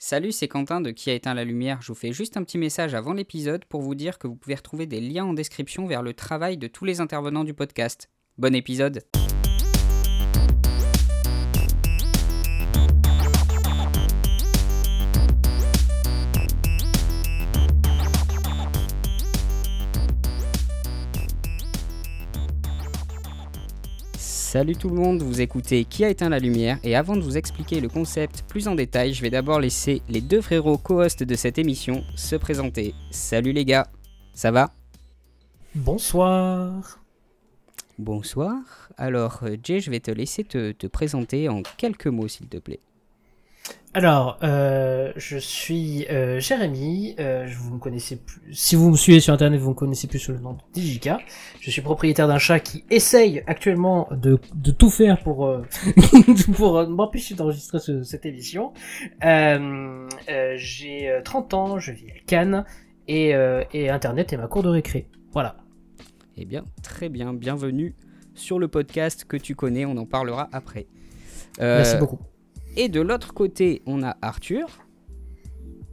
Salut, c'est Quentin de Qui a éteint la lumière. Je vous fais juste un petit message avant l'épisode pour vous dire que vous pouvez retrouver des liens en description vers le travail de tous les intervenants du podcast. Bon épisode Salut tout le monde, vous écoutez Qui a éteint la lumière et avant de vous expliquer le concept plus en détail, je vais d'abord laisser les deux frérots co-hosts de cette émission se présenter. Salut les gars, ça va? Bonsoir. Bonsoir. Alors euh, Jay, je vais te laisser te, te présenter en quelques mots s'il te plaît. Alors, euh, je suis euh, Jérémy. Euh, vous me connaissez plus. Si vous me suivez sur internet, vous me connaissez plus sous le nom de Digika. Je suis propriétaire d'un chat qui essaye actuellement de, de tout faire pour pour m'empêcher d'enregistrer ce- cette émission. J'ai euh, 30 ans, je vis à Cannes et, et internet est ma cour de récré. Voilà. Eh bien, très bien, bienvenue sur le podcast que tu connais, on en parlera après. Merci beaucoup. Et de l'autre côté, on a Arthur.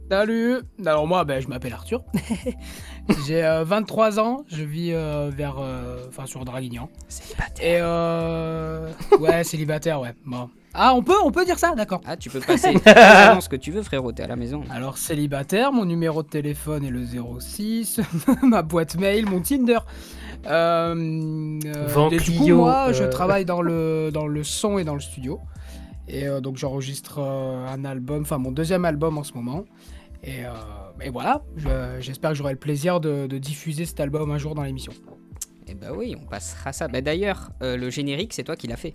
Salut Alors moi, ben, je m'appelle Arthur. J'ai euh, 23 ans, je vis euh, vers... euh, Enfin, sur Draguignan. Célibataire. Et euh... Ouais, célibataire, ouais. Bon. Ah, on peut, on peut dire ça D'accord. Ah, tu peux passer ce que tu veux, frérot, t'es à la maison. Alors, célibataire, mon numéro de téléphone est le 06, ma boîte mail, mon Tinder. Euh, euh, Vent et du coup, Clio, moi, je euh. travaille dans le, dans le son et dans le studio. Et euh, donc, j'enregistre euh, un album, enfin, mon deuxième album en ce moment. Et, euh, et voilà, je- j'espère que j'aurai le plaisir de, de diffuser cet album un jour dans l'émission. Eh bah oui, on passera ça. Bah d'ailleurs, euh, le générique, c'est toi qui l'as fait.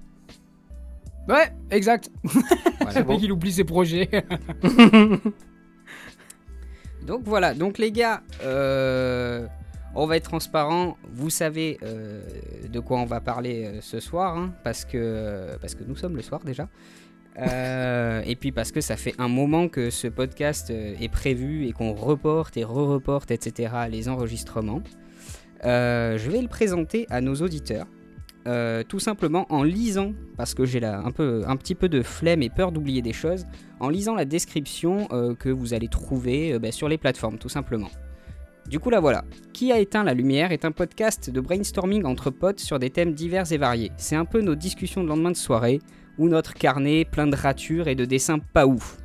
Ouais, exact. Voilà. C'est moi qui oublie ses projets. Donc voilà, donc les gars, euh, on va être transparent. Vous savez euh, de quoi on va parler euh, ce soir, hein, parce, que, nous sommes le soir déjà. Euh, et puis parce que ça fait un moment que ce podcast est prévu et qu'on reporte et re-reporte, etc. les enregistrements. Je vais le présenter à nos auditeurs. tout simplement en lisant, parce que j'ai là un, petit peu de flemme et peur d'oublier des choses, en lisant la description que vous allez trouver bah, sur les plateformes, tout simplement. Du coup, là voilà. Qui a éteint la lumière est un podcast de brainstorming entre potes sur des thèmes divers et variés. C'est un peu nos discussions de lendemain de soirée, ou notre carnet plein de ratures et de dessins pas ouf.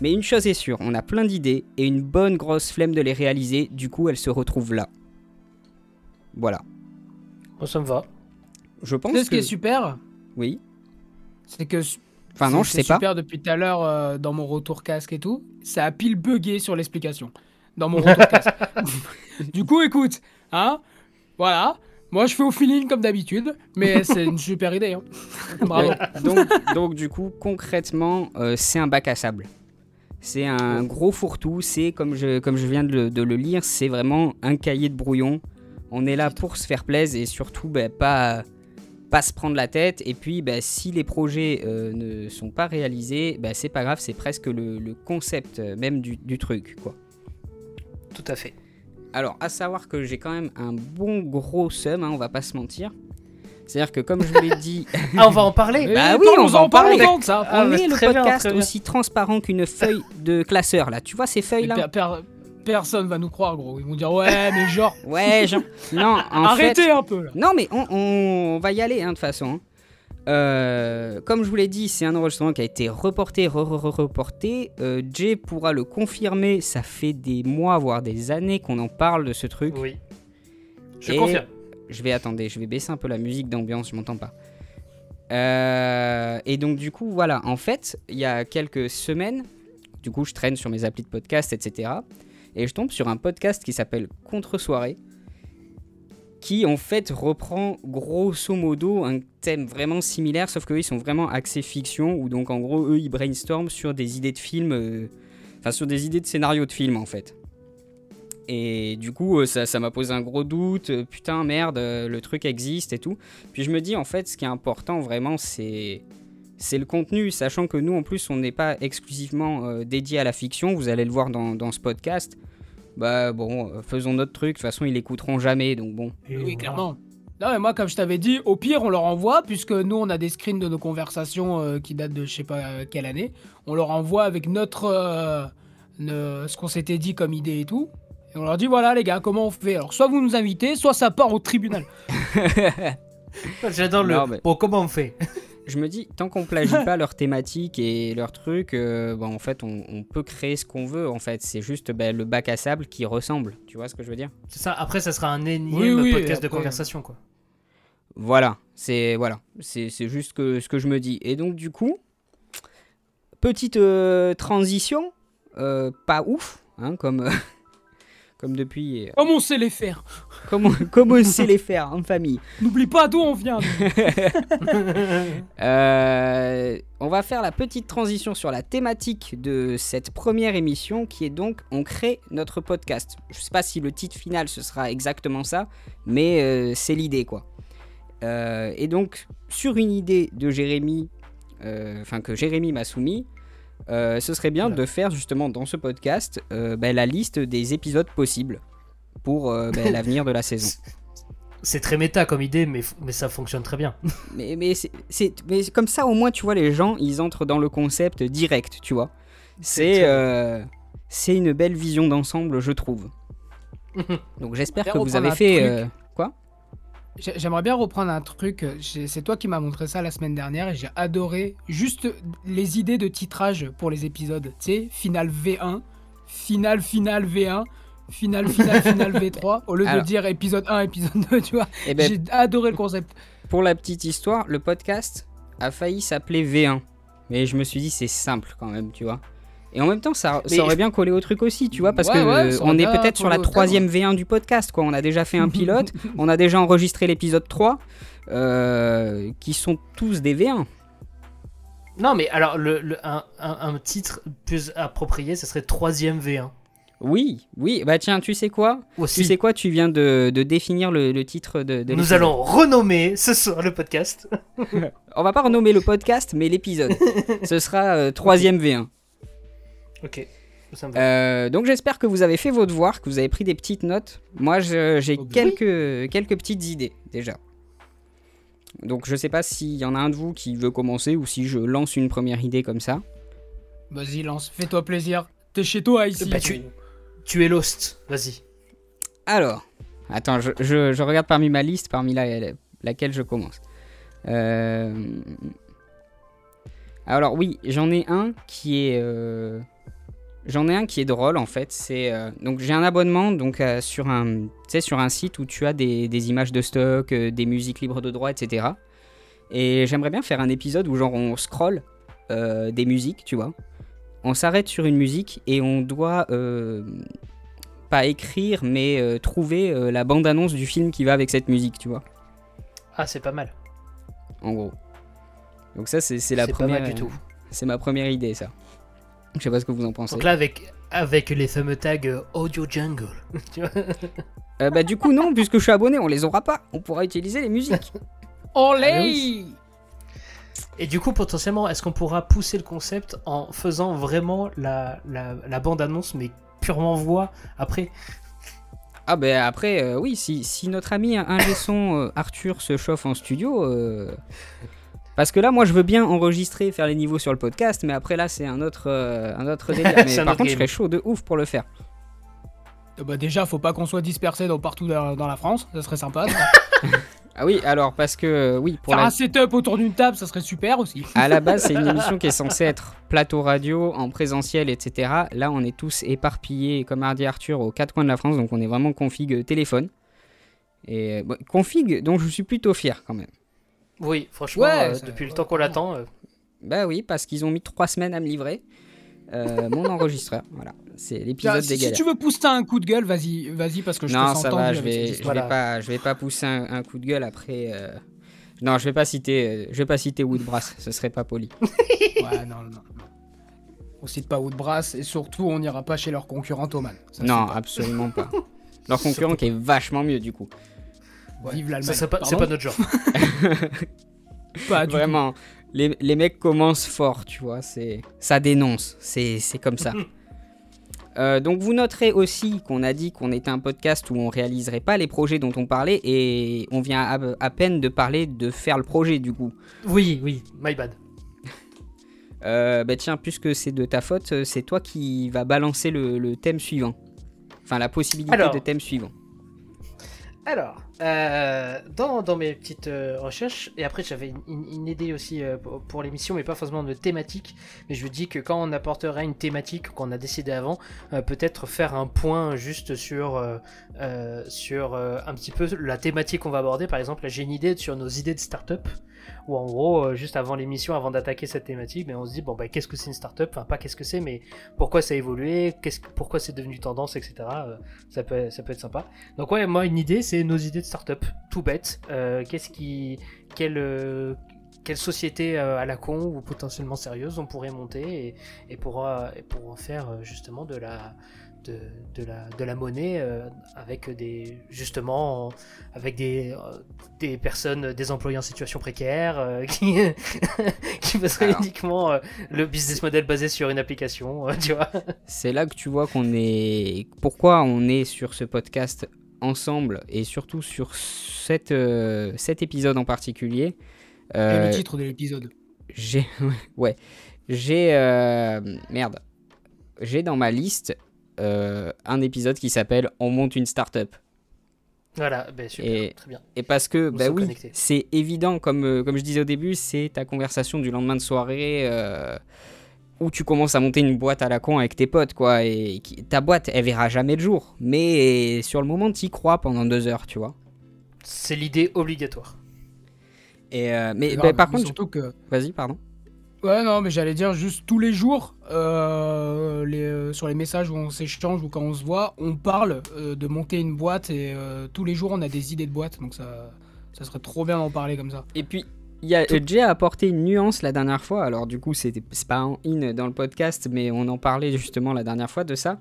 Mais une chose est sûre, on a plein d'idées et une bonne grosse flemme de les réaliser, du coup elles se retrouvent là. Voilà. Bon, ça me va. Je pense Tu sais ce que... qui est super? Oui. C'est que Enfin non, je sais pas. super depuis tout à l'heure euh, dans mon retour casque et tout. Ça a pile bugué sur l'explication. Dans mon retour casque. du coup, écoute, hein, voilà. Moi, je fais au feeling comme d'habitude, mais c'est une super idée. Hein. Bravo. Donc, donc du coup, concrètement, euh, c'est un bac à sable. C'est un gros fourre-tout, c'est comme je, comme je viens de le, de le lire, c'est vraiment un cahier de brouillon. On est là pour se faire plaisir et surtout bah, pas, pas se prendre la tête. Et puis bah, si les projets euh, ne sont pas réalisés, bah, c'est pas grave, c'est presque le, le concept euh, même du, du truc. quoi. Tout à fait. Alors, à savoir que j'ai quand même un bon gros seum, hein, on va pas se mentir. C'est-à-dire que comme je vous l'ai dit, Ah, on va en parler. Bah oui, on va en parler. ça. Ah, on bah, est le très bien, podcast bien. aussi transparent qu'une feuille de classeur là. Tu vois ces feuilles Mais là per- per- personne va nous croire, gros. Ils vont dire ouais, mais genre, Ouais, genre. Non, en arrêtez fait. un peu là. Non, mais on, on va y aller hein, de toute façon. hein. Euh, comme je vous l'ai dit, c'est un enregistrement qui a été reporté, re-re-reporté. Euh, Jay pourra le confirmer. Ça fait des mois, voire des années qu'on en parle de ce truc. Oui. Je Et- confirme. Je vais attendre, je vais baisser un peu la musique d'ambiance, je m'entends pas. Euh, et donc du coup, voilà, en fait, il y a quelques semaines, du coup, je traîne sur mes applis de podcast, etc. Et je tombe sur un podcast qui s'appelle Contre-soirée, qui en fait reprend grosso modo un thème vraiment similaire, sauf qu'eux, ils sont vraiment axés fiction, où donc en gros, eux, ils brainstorment sur des idées de films, euh, enfin sur des idées de scénarios de films en fait. Et du coup, euh, ça ça m'a posé un gros doute. euh, Putain, merde, le truc existe et tout. Puis je me dis, en fait, ce qui est important vraiment, c'est le contenu, sachant que nous, en plus, on n'est pas exclusivement dédié à la fiction. Vous allez le voir dans ce podcast. Bah bon, euh, faisons notre truc. De toute façon, ils l'écouteront jamais, donc bon. Et Oui, clairement. Non, mais moi, comme je t'avais dit, au pire, on leur envoie, puisque nous, on a des screens de nos conversations euh, qui datent de je sais pas euh, quelle année. On leur envoie avec notre. euh, ne- ce qu'on s'était dit comme idée et tout. Et on leur dit voilà, les gars, comment on fait? Alors, soit vous nous invitez, soit ça part au tribunal. J'adore le. Non, mais- Bon, comment on fait? Je me dis, tant qu'on plagie pas leur thématique et leur truc, euh, bon, en fait, on, on peut créer ce qu'on veut. En fait, c'est juste ben, le bac à sable qui ressemble. Tu vois ce que je veux dire? C'est ça. Après, ça sera un énième Oui, oui, podcast de conversation, quoi. Voilà, c'est voilà, c'est c'est juste que, ce que je me dis. Et donc du coup, petite euh, transition, euh, pas ouf, hein, comme euh, comme depuis, euh, Comme on sait les faire. comme on, comme on sait les faire en famille. N'oublie pas d'où on vient. Euh, on va faire la petite transition sur la thématique de cette première émission qui est donc on crée notre podcast. Je sais pas si le titre final ce sera exactement ça, mais euh, c'est l'idée quoi. Euh, et donc sur une idée de Jérémy, enfin que Jérémy m'a soumis, euh, ce serait bien de faire justement dans ce podcast euh, ben, la liste des épisodes possibles pour euh, ben, l'avenir de la saison. C'est très méta comme idée, mais, mais ça fonctionne très bien. Mais, mais, c'est, mais c'est comme ça, au moins, tu vois, les gens, ils entrent dans le concept direct, tu vois. C'est, euh, c'est une belle vision d'ensemble, je trouve. Donc j'espère que vous avez fait... J'aimerais bien reprendre un truc. j'ai- C'est toi qui m'as montré ça la semaine dernière et j'ai adoré juste les idées de titrage pour les épisodes. Tu sais, final V1, final, final V1, final, final, final V3, au lieu Alors. de dire épisode 1, épisode 2, tu vois. Eh ben, J'ai adoré le concept. pour la petite histoire, le podcast a failli s'appeler V1. Mais je me suis dit, c'est simple quand même, tu vois. Et en même temps, ça, aurait bien collé au truc aussi, tu vois, parce Ouais, que ouais, on est peut-être sur la troisième V1 du podcast, quoi. On a déjà fait un pilote, on a déjà enregistré l'épisode 3, euh, qui sont tous des V1. Non, mais alors, le, le- un, un- un titre plus approprié, ce serait troisième V1. Oui, oui, bah tiens, tu sais quoi? Aussi. Tu sais quoi? Tu viens de, de définir le, le titre de, de Nous allons renommer ce soir le podcast. On va pas renommer le podcast, mais l'épisode. Ce sera euh, troisième V1. Ok. Ça me va. Euh, donc j'espère que vous avez fait vos devoirs, que vous avez pris des petites notes. Moi, j'ai Oh, oui. quelques, quelques petites idées déjà. Donc je sais pas s'il y en a un de vous qui veut commencer ou si je lance une première idée comme ça. Vas-y, lance, fais-toi plaisir. T'es chez toi ici. Bah, tu- Tu es Lost, vas-y. Alors, attends, je, je- je regarde parmi ma liste, parmi la- laquelle je commence. Euh, Alors oui, j'en ai un qui est, euh, j'en ai un qui est drôle en fait. C'est euh, donc j'ai un abonnement donc euh, sur un, sur un site où tu as des, des images de stock, euh, des musiques libres de droit, etc. Et j'aimerais bien faire un épisode où genre on scroll des musiques, tu vois. On s'arrête sur une musique et on doit pas écrire, mais trouver la bande-annonce du film qui va avec cette musique, tu vois, Ah, c'est pas mal. en gros. Donc ça, c'est la C'est pas première... mal du tout. C'est ma première idée, ça. Je sais pas ce que vous en pensez. Donc là, avec, avec les fameux tags euh, Audio Jungle. Euh, bah du coup, non, puisque je suis abonné, on les aura pas. On pourra utiliser les musiques. Olé Ah oui. Et du coup, potentiellement, est-ce qu'on pourra pousser le concept en faisant vraiment la, la, la bande-annonce, mais purement voix après? Ah bah après, euh, oui, si, si notre ami ingé son euh, Arthur se chauffe en studio... euh, Parce que là, moi, je veux bien enregistrer, faire les niveaux sur le podcast, mais après, là, c'est un autre, euh, un autre délire. Mais par autre contre, je serais chaud de ouf pour le faire. Euh, Bah déjà, faut pas qu'on soit dispersé dans, partout dans, dans la France, ça serait sympa. ça. Ah oui, alors, parce que, euh, oui, pour Faire la... un setup autour d'une table, ça serait super aussi. À la base, c'est une émission qui est censée être plateau radio, en présentiel, etc. Là, on est tous éparpillés, comme a dit Arthur, aux quatre coins de la France, donc on est vraiment config euh, téléphone. Et bon, config dont je suis plutôt fier quand même. Oui, franchement, Ouais, euh, ça- depuis le temps qu'on l'attend. euh, Bah oui, parce qu'ils ont mis trois semaines à me livrer euh, mon enregistreur. Voilà, c'est l'épisode si, des si galères. tu veux pousser un coup de gueule, vas-y, vas-y parce que je non, te sens ça va, je vais, je vais Voilà. pas, je vais pas pousser un, un coup de gueule après. euh, Non, je vais pas citer, euh, je vais pas citer Woodbrass, ce serait pas poli. Ouais, non, non. non. On cite pas Woodbrass et surtout on n'ira pas chez leur concurrent Thoman. Ça, non, absolument pas. Leur concurrent qui est vachement mieux du coup. Vive l'Allemagne. ça, c'est pas, c'est Pardon pas notre genre. Pas du tout. Vraiment, les, les mecs commencent fort, tu vois. C'est, ça dénonce. C'est, c'est comme ça. Euh, donc vous noterez aussi qu'on a dit qu'on était un podcast où on réaliserait pas les projets dont on parlait et on vient à, à peine de parler de faire le projet du coup. Oui, oui, my bad. Euh, bah tiens, puisque c'est de ta faute, euh, c'est toi qui va balancer le, le thème suivant. Enfin, la possibilité Alors. de thème suivant. Alors, euh, dans, dans mes petites euh, recherches, et après j'avais une, idée aussi euh, pour, l'émission, mais pas forcément de thématique, mais je me dis que quand on apportera une thématique qu'on a décidé avant, euh, peut-être faire un point juste sur, sur un petit peu la thématique qu'on va aborder. Par exemple, j'ai une idée sur nos idées de start-up, où en gros, euh, juste avant l'émission, avant d'attaquer cette thématique, mais on se dit, bon bah qu'est-ce que c'est une start-up? Enfin pas qu'est-ce que c'est, mais pourquoi ça a évolué, qu'est-ce, pourquoi c'est devenu tendance, etc. Euh, ça, peut, ça peut être sympa. Donc ouais, moi une idée, c'est nos idées de start-up, tout bête. Euh, Qu'est-ce qui, quelle, quelle société à la con ou potentiellement sérieuse on pourrait monter et, pour et pour en faire justement de la de, de la de la monnaie euh, avec des justement avec des euh, des personnes des employés en situation précaire euh, qui qui passeraient Alors. uniquement euh, le business model basé sur une application euh, tu vois C'est là que tu vois qu'on est. Pourquoi on est sur ce podcast ensemble et surtout sur cet, euh, cet épisode en particulier. Et Euh, le titre de l'épisode. J'ai. Ouais. J'ai. euh, Merde. J'ai dans ma liste un épisode qui s'appelle On monte une start-up. voilà ben super Et- très bien Et parce que, Nous bah oui, c'est évident, comme, euh, comme je disais au début, c'est ta conversation du lendemain de soirée euh, où tu commences à monter une boîte à la con avec tes potes, quoi. Et qui- ta boîte, elle verra jamais le jour. Mais sur le moment, t'y crois pendant deux heures, tu vois. c'est l'idée obligatoire Et euh, mais bah, par mais contre, surtout que. vas-y, pardon. Ouais, non, mais j'allais dire juste tous les jours, euh, les, euh, sur les messages où on s'échange ou quand on se voit, on parle euh, de monter une boîte et euh, tous les jours on a des idées de boîte, donc ça, ça serait trop bien d'en parler comme ça. Et puis, il y a, euh, Jay a apporté une nuance la dernière fois. Alors, du coup, c'est pas en in dans le podcast, mais on en parlait justement la dernière fois de ça.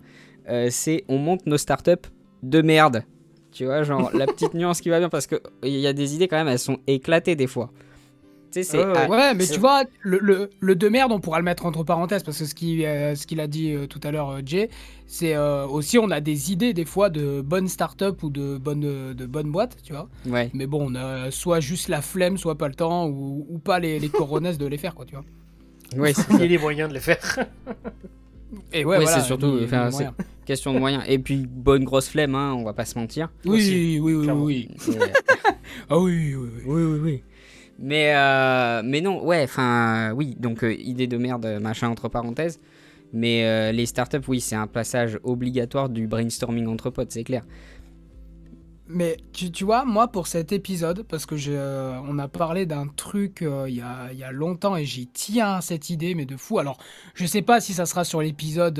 Euh, c'est on monte nos startups de merde. Tu vois, genre la petite nuance qui va bien parce qu'il y a des idées quand même, elles sont éclatées des fois. C'est. Ouais, mais tu vois, le, le, le de merde, on pourra le mettre entre parenthèses parce que ce qu'il euh, ce qu'il a dit euh, tout à l'heure, euh, Jay, c'est euh, aussi on a des idées des fois de bonnes startups ou de bonnes, de bonnes boîtes, tu vois. ouais. Mais bon, on a soit juste la flemme, soit pas le temps ou, ou pas les, les de les faire, quoi, tu vois. Ouais, c'est il y a les moyens de les faire Et ouais, Ouais, voilà, c'est surtout, question de moyens. Et puis, bonne grosse flemme, hein, on va pas se mentir. Oui, aussi, oui, oui, oui, Ah oui, oui, oui. Oui, oui, oui. Mais, euh, mais non, ouais, enfin, oui, donc euh, idée de merde, euh, machin, entre parenthèses. Mais les startups, oui, c'est un passage obligatoire du brainstorming entre potes, c'est clair. Mais tu, tu vois, moi, pour cet épisode, parce que je, on a parlé d'un truc il y, a, y a longtemps et j'y tiens à cette idée, mais de fou. Alors, je sais pas si ça sera sur l'épisode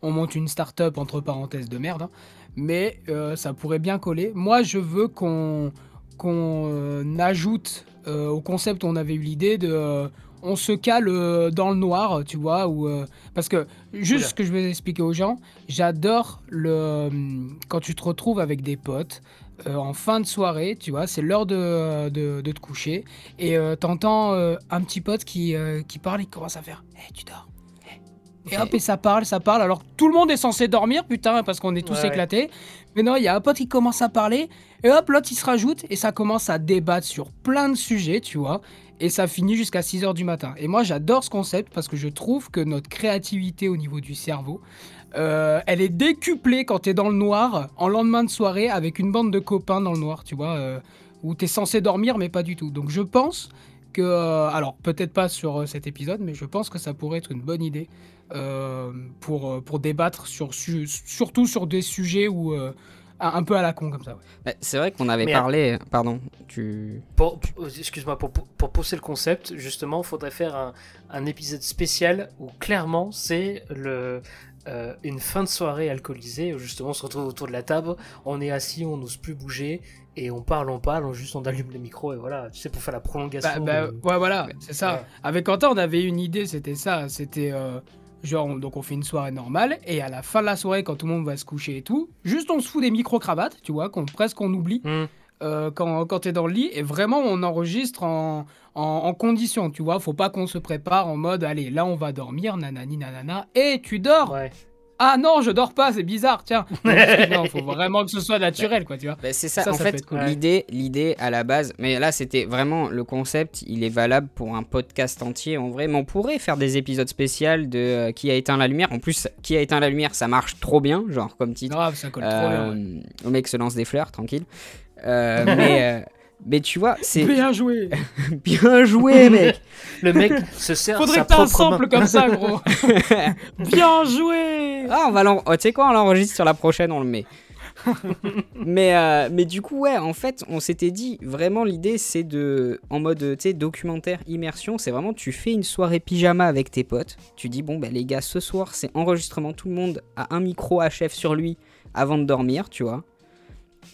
On monte une start-up entre parenthèses de merde, hein, mais ça pourrait bien coller. Moi, je veux qu'on qu'on ajoute euh, au concept on avait eu l'idée de. euh, on se cale euh, dans le noir, tu vois, ou parce que juste ce que je vais expliquer aux gens, j'adore le quand tu te retrouves avec des potes en fin de soirée, tu vois, c'est l'heure de, de, te coucher et t'entends un petit pote qui, qui parle et qui commence à faire Hé, tu dors. Et hop, et ça parle, ça parle. Alors tout le monde est censé dormir, putain, parce qu'on est tous Ouais, éclatés. Mais non, il y a un pote qui commence à parler, et hop, l'autre il se rajoute, et ça commence à débattre sur plein de sujets, tu vois. Et ça finit jusqu'à 6h du matin. Et moi j'adore ce concept parce que je trouve que notre créativité au niveau du cerveau, euh, elle est décuplée quand t'es dans le noir, en lendemain de soirée, avec une bande de copains dans le noir, tu vois, euh, où t'es censé dormir, mais pas du tout. Donc je pense que, euh, alors peut-être pas sur euh, cet épisode, mais je pense que ça pourrait être une bonne idée pour, euh, pour débattre, sur, su- surtout sur des sujets où, euh, un peu à la con comme ça. ouais. Bah, C'est vrai qu'on avait Mais- parlé. Pardon, tu. Pour, excuse-moi, pour, pour, pousser le concept, justement, il faudrait faire un, un épisode spécial où clairement c'est le euh, une fin de soirée alcoolisée où justement on se retrouve autour de la table, on est assis, on n'ose plus bouger et on parle, on parle, on juste on allume le micro et voilà, tu sais pour faire la Bah, prolongation. bah, de- ouais, voilà, c'est ça. Ouais. Avec Quentin, on avait une idée, c'était ça. C'était euh, genre, on- donc on fait une soirée normale, et à la fin de la soirée, quand tout le monde va se coucher et tout, juste on se fout des micro-cravates, tu vois, qu'on presque on oublie Hmm. euh, quand, quand t'es dans le lit, et vraiment on enregistre en, en, en condition, tu vois. Faut pas qu'on se prépare en mode, allez, là on va dormir, nanani nanana, et tu dors Ouais. Ah non, je dors pas, c'est bizarre, tiens. non, faut vraiment que ce soit naturel, quoi, tu vois. Bah, c'est ça, Ça, en ça fait, cool. l'idée, l'idée à la base, mais là c'était vraiment le concept, il est valable pour un podcast entier en vrai, mais on pourrait faire des épisodes spéciaux de euh, qui a éteint la lumière. En plus, qui a éteint la lumière, ça marche trop bien, genre comme titre. Grave, ça colle trop bien. ouais. Euh, Au mec se lance des fleurs, tranquille. Euh, mais, euh, mais tu vois, c'est Bien joué. bien joué, mec. Le mec se sert Faudrait sa que t'aies un main. sample comme ça, gros. Bien joué. Ah, on va l'en... oh, tu sais quoi, on l'enregistre sur la prochaine, on le met. mais, euh, mais du coup, ouais, en fait, on s'était dit, vraiment, l'idée, c'est de, en mode, tu sais, documentaire, immersion, c'est vraiment, tu fais une soirée pyjama avec tes potes, tu dis, bon, bah, les gars, ce soir, c'est enregistrement, tout le monde a un micro HF sur lui avant de dormir, tu vois.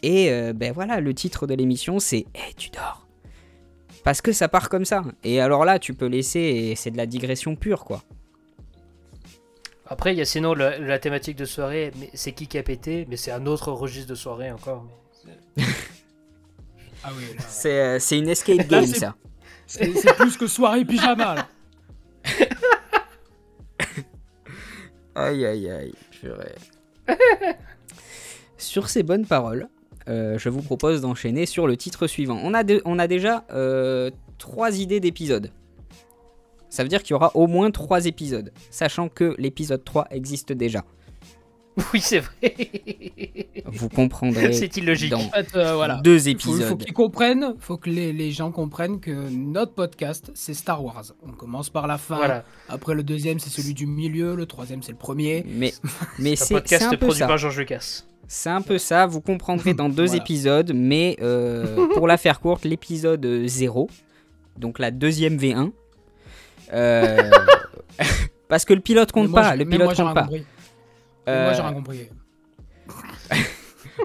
Et, euh, ben voilà, le titre de l'émission, c'est, hé, tu dors. Parce que ça part comme ça. Et alors là, tu peux laisser, et c'est de la digression pure, quoi. Après, il y a sinon la, la thématique de soirée, mais c'est qui qui a pété, mais c'est un autre registre de soirée encore. mais- Ah oui. C'est, euh, c'est une escape game, c'est- ça. C'est c'est plus que soirée pyjama, là. Aïe aïe aïe, purée. sur ces bonnes paroles, euh, je vous propose d'enchaîner sur le titre suivant. On a, de- on a déjà euh, trois idées d'épisodes. Ça veut dire qu'il y aura au moins trois épisodes, sachant que l'épisode 3 existe déjà. Oui, c'est vrai. Vous comprendrez c'est illogique. dans En fait, euh, voilà. deux Faut, faut épisodes. qu'ils comprennent, faut que les, les gens comprennent que notre podcast, c'est Star Wars. On commence par la fin. Voilà. Après, le deuxième, c'est celui du milieu. Le troisième, c'est le premier. Mais, mais Un c'est c'est podcast un peu produit ça. par George Lucas. C'est un peu ça, vous comprendrez dans deux Voilà. épisodes, mais euh, pour la faire courte, l'épisode 0, donc la deuxième V1. euh, parce que le pilote compte moi, pas, le pilote moi, compte pas. compris. Moi, Euh, j'ai rien compris.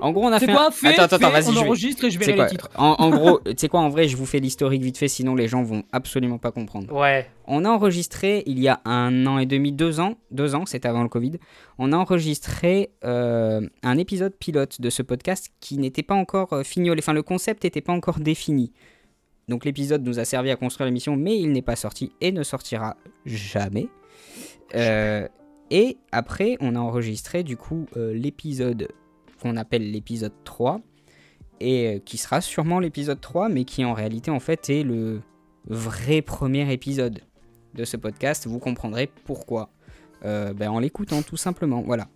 en gros, on a fait. quoi un- Fais, attends, attends, vas-y, on je vais- enregistre et je quoi, les titres. en, en gros, tu sais quoi, en vrai, je vous fais l'historique vite fait, sinon les gens vont absolument pas comprendre. Ouais. On a enregistré il y a un an et demi, deux ans, deux ans, c'était avant le Covid. On a enregistré euh, un épisode pilote de ce podcast qui n'était pas encore euh, fignolé. Enfin, le concept n'était pas encore défini. Donc l'épisode nous a servi à construire l'émission, mais il n'est pas sorti et ne sortira jamais. Euh, et après, on a enregistré du coup euh, l'épisode qu'on appelle l'épisode 3, et euh, qui sera sûrement l'épisode 3, mais qui en réalité en fait est le vrai premier épisode de ce podcast. Vous comprendrez pourquoi. Euh, ben, en l'écoutant tout simplement, voilà.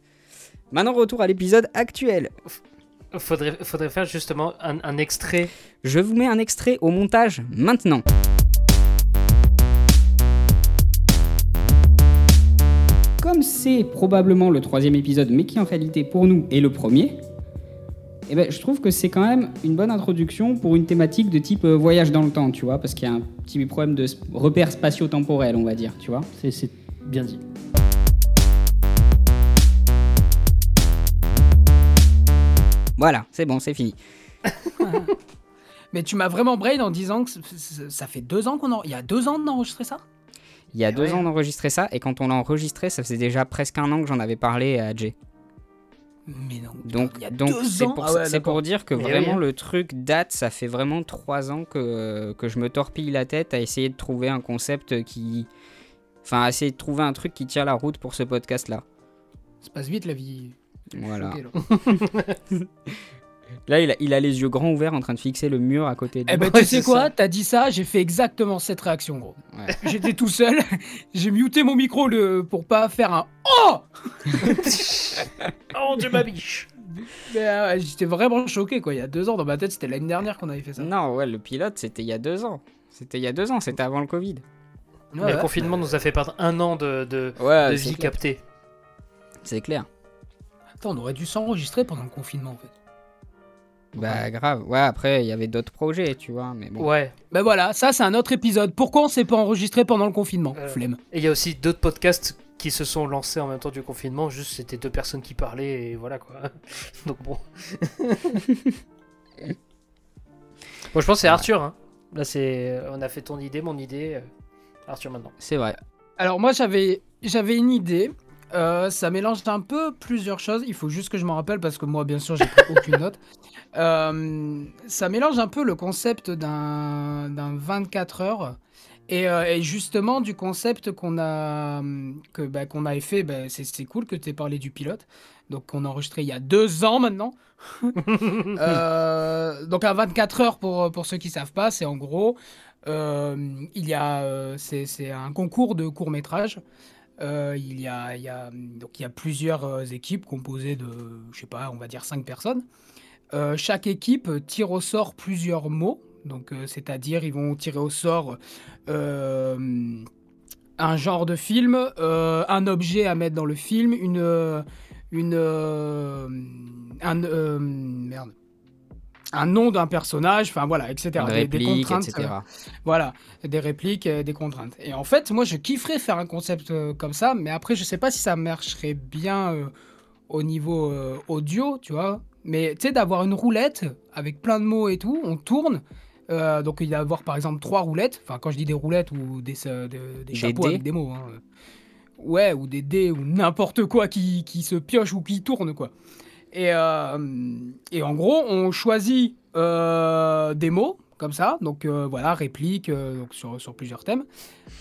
Maintenant retour à l'épisode actuel. Faudrait, faudrait faire justement un, un extrait. Je vous mets un extrait au montage maintenant. C'est probablement le troisième épisode, mais qui en réalité pour nous est le premier, eh ben, je trouve que c'est quand même une bonne introduction pour une thématique de type euh, voyage dans le temps, tu vois, parce qu'il y a un petit problème de sp- repère spatio-temporel, on va dire, tu vois. C'est- bien dit. Voilà, c'est bon, c'est fini. Mais tu m'as vraiment brain en disant que ça fait deux ans qu'on a... Il y a deux ans d'enregistrer ça? Il y a Eh deux ouais. ans d'enregistrer ça, et quand on l'a enregistré, ça faisait déjà presque un an que j'en avais parlé à Jay. Mais non. Donc, c'est pour, Ah ouais, dire que Mais vraiment le truc date, ça fait vraiment trois ans que, que je me torpille la tête à essayer de trouver un concept qui. Enfin, à essayer de trouver un truc qui tient la route pour ce podcast-là. Ça passe vite la vie. Voilà. Choqué, là. Il a, il a les yeux grands ouverts en train de fixer le mur à côté de Eh lui. ben, tu sais c'est quoi. T'as dit ça, j'ai fait exactement cette réaction, gros. Ouais. J'étais tout seul, j'ai muté mon micro le... pour pas faire un Oh Oh Dieu ma biche Mais, euh, J'étais vraiment choqué, quoi. Il y a deux ans, dans ma tête, c'était l'année dernière qu'on avait fait ça. Non, ouais, le pilote, c'était il y a deux ans. C'était il y a deux ans, c'était avant le Covid. Ouais, Mais le ouais. confinement nous a fait perdre un an de, de, Ouais, de c'est vie clair. captée. C'est clair. Attends, on aurait dû s'enregistrer pendant le confinement, en fait. Bah, grave. Ouais, après, il y avait d'autres projets, tu vois, mais bon. Ouais. Ben voilà, ça c'est un autre épisode. Pourquoi on s'est pas enregistré pendant le confinement Euh, Flemme. Et il y a aussi d'autres podcasts qui se sont lancés en même temps du confinement. Juste, c'était deux personnes qui parlaient et voilà quoi. Donc bon. bon, je pense que c'est Arthur. Hein. Là, c'est, on a fait ton idée, mon idée. Arthur maintenant. C'est vrai. Alors moi j'avais j'avais une idée. Euh, ça mélange un peu plusieurs choses. Il faut juste que je m'en rappelle parce que moi bien sûr j'ai pris aucune note. Euh, ça mélange un peu le concept d'un d'un 24 heures Et, euh, et justement, du concept qu'on a, que, bah, qu'on avait fait, bah, c'est, cool que tu aies parlé du pilote. Donc, on a enregistré il y a deux ans maintenant. Euh, donc, à 24 heures, pour, pour ceux qui savent pas, c'est en gros, il y a, c'est, c'est un concours de court-métrage. Euh, il y a, donc, il y a plusieurs euh, équipes composées de, je sais pas, on va dire 5 personnes. Euh, chaque équipe tire au sort plusieurs mots. Donc, c'est-à-dire, ils vont tirer au sort un genre de film, un objet à mettre dans le film, une, une, un, merde, un nom d'un personnage, enfin voilà, etc. Des- contraintes, etc. euh, voilà, des répliques, euh, des contraintes. Et en fait, moi, je kifferais faire un concept euh, comme ça, mais après, je sais pas si ça marcherait bien euh, au niveau audio, tu vois. Mais tu sais, d'avoir une roulette avec plein de mots et tout, on tourne. donc, il y a avoir par exemple trois roulettes. Enfin, quand je dis des roulettes ou des, des, des chapeaux dés. avec des mots. hein. Ouais, ou des dés ou n'importe quoi qui, qui se pioche ou qui tourne, quoi. Et, euh, et en gros, on choisit euh, des mots comme ça, donc euh, voilà, réplique donc sur, sur plusieurs thèmes.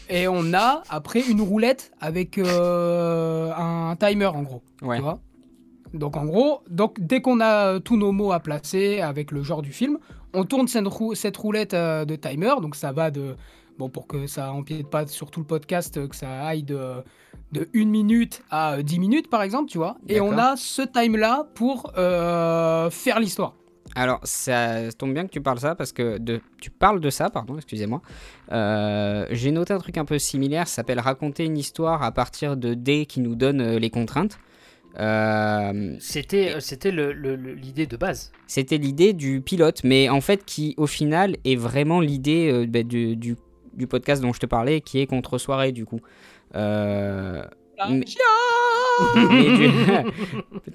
Et on a après une roulette avec un timer en gros. Ouais. Tu vois? Donc en gros, donc, dès qu'on a euh, tous nos mots à placer avec le genre du film, on tourne cette, rou- cette roulette euh, de timer. Donc ça va de... Bon, pour que ça empiète pas sur tout le podcast, euh, que ça aille de, de 1 minute à euh, 10 minutes par exemple, tu vois. Et on a ce time-là pour euh, faire l'histoire. Alors, ça tombe bien que tu parles ça parce que de, tu parles de ça, pardon, excusez-moi. Euh, J'ai noté un truc un peu similaire, ça s'appelle raconter une histoire à partir de dés qui nous donnent euh, les contraintes. Euh, C'était, euh, l'idée de base. C'était l'idée du pilote, mais en fait qui au final est vraiment l'idée euh, bah, du, du, du podcast dont je te parlais, qui est contre soirée du coup. Euh,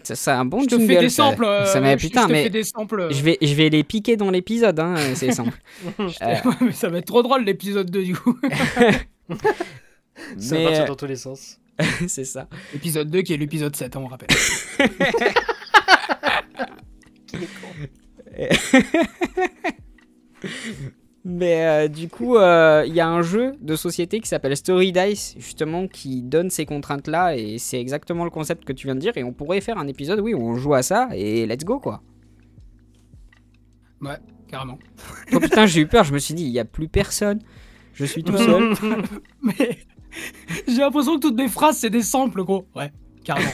ça, c'est un bon Je te jingle, fais des ça. samples. euh, Ça m'a- je- putain, je te mais fais des samples. Je vais, je vais les piquer dans l'épisode, hein, ces samples. Euh, Ouais, mais ça va être trop drôle l'épisode 2 du coup. Ça Mais, va partir euh, dans tous les sens. c'est ça. Épisode 2 qui est l'épisode 7, hein, on rappelle. Mais euh, du coup, euh, il y a un jeu de société qui s'appelle Story Dice, justement, qui donne ces contraintes-là, et c'est exactement le concept que tu viens de dire, et on pourrait faire un épisode, oui, où on joue à ça, et let's go, quoi. Ouais, carrément. Oh putain, j'ai eu peur, je me suis dit, il n'y a plus personne, je suis tout seul. Mais j'ai l'impression que toutes mes phrases c'est des samples, gros. Ouais, carrément.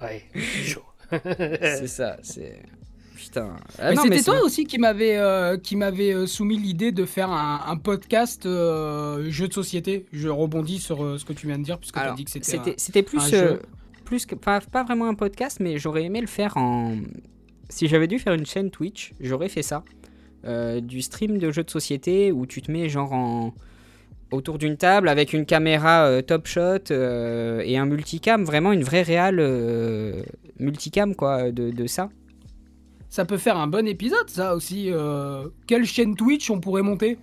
Ouais, chaud. c'est ça, c'est... Putain. Ah Mais c'était toi aussi qui m'avait euh, qui m'avait euh, soumis l'idée de faire un, un podcast euh, jeu de société. Je rebondis sur euh, ce que tu viens de dire puisque tu as dit que c'était c'était plus, un jeu. plus que pas, pas vraiment un podcast, mais j'aurais aimé le faire en. Si j'avais dû faire une chaîne Twitch, j'aurais fait ça, du stream de jeux de société où tu te mets genre en autour d'une table avec une caméra euh, top shot euh, et un multicam, vraiment une vraie réale euh, multicam quoi de, de ça. Ça peut faire un bon épisode, ça aussi. euh, Quelle chaîne Twitch on pourrait monter?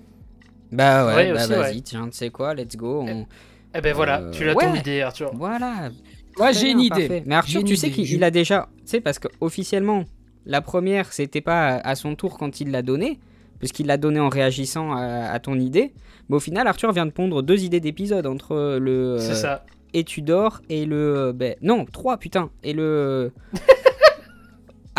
Bah ouais, Ouais, bah vas-y, ouais. tiens, tu sais quoi, let's go. on- Eh ben voilà, Euh, tu l'as ouais. ton idée, Arthur. Voilà, Ouais, Très j'ai une idée. parfait. Mais Arthur, tu sais qu'il a déjà. Tu sais, parce qu'officiellement, la première, c'était pas à son tour quand il l'a donné, puisqu'il l'a donné en réagissant à, à ton idée. Mais au final, Arthur vient de pondre deux idées d'épisode entre le. C'est euh, ça. Et tu dors et le. euh, ben, non, trois, putain. Et le.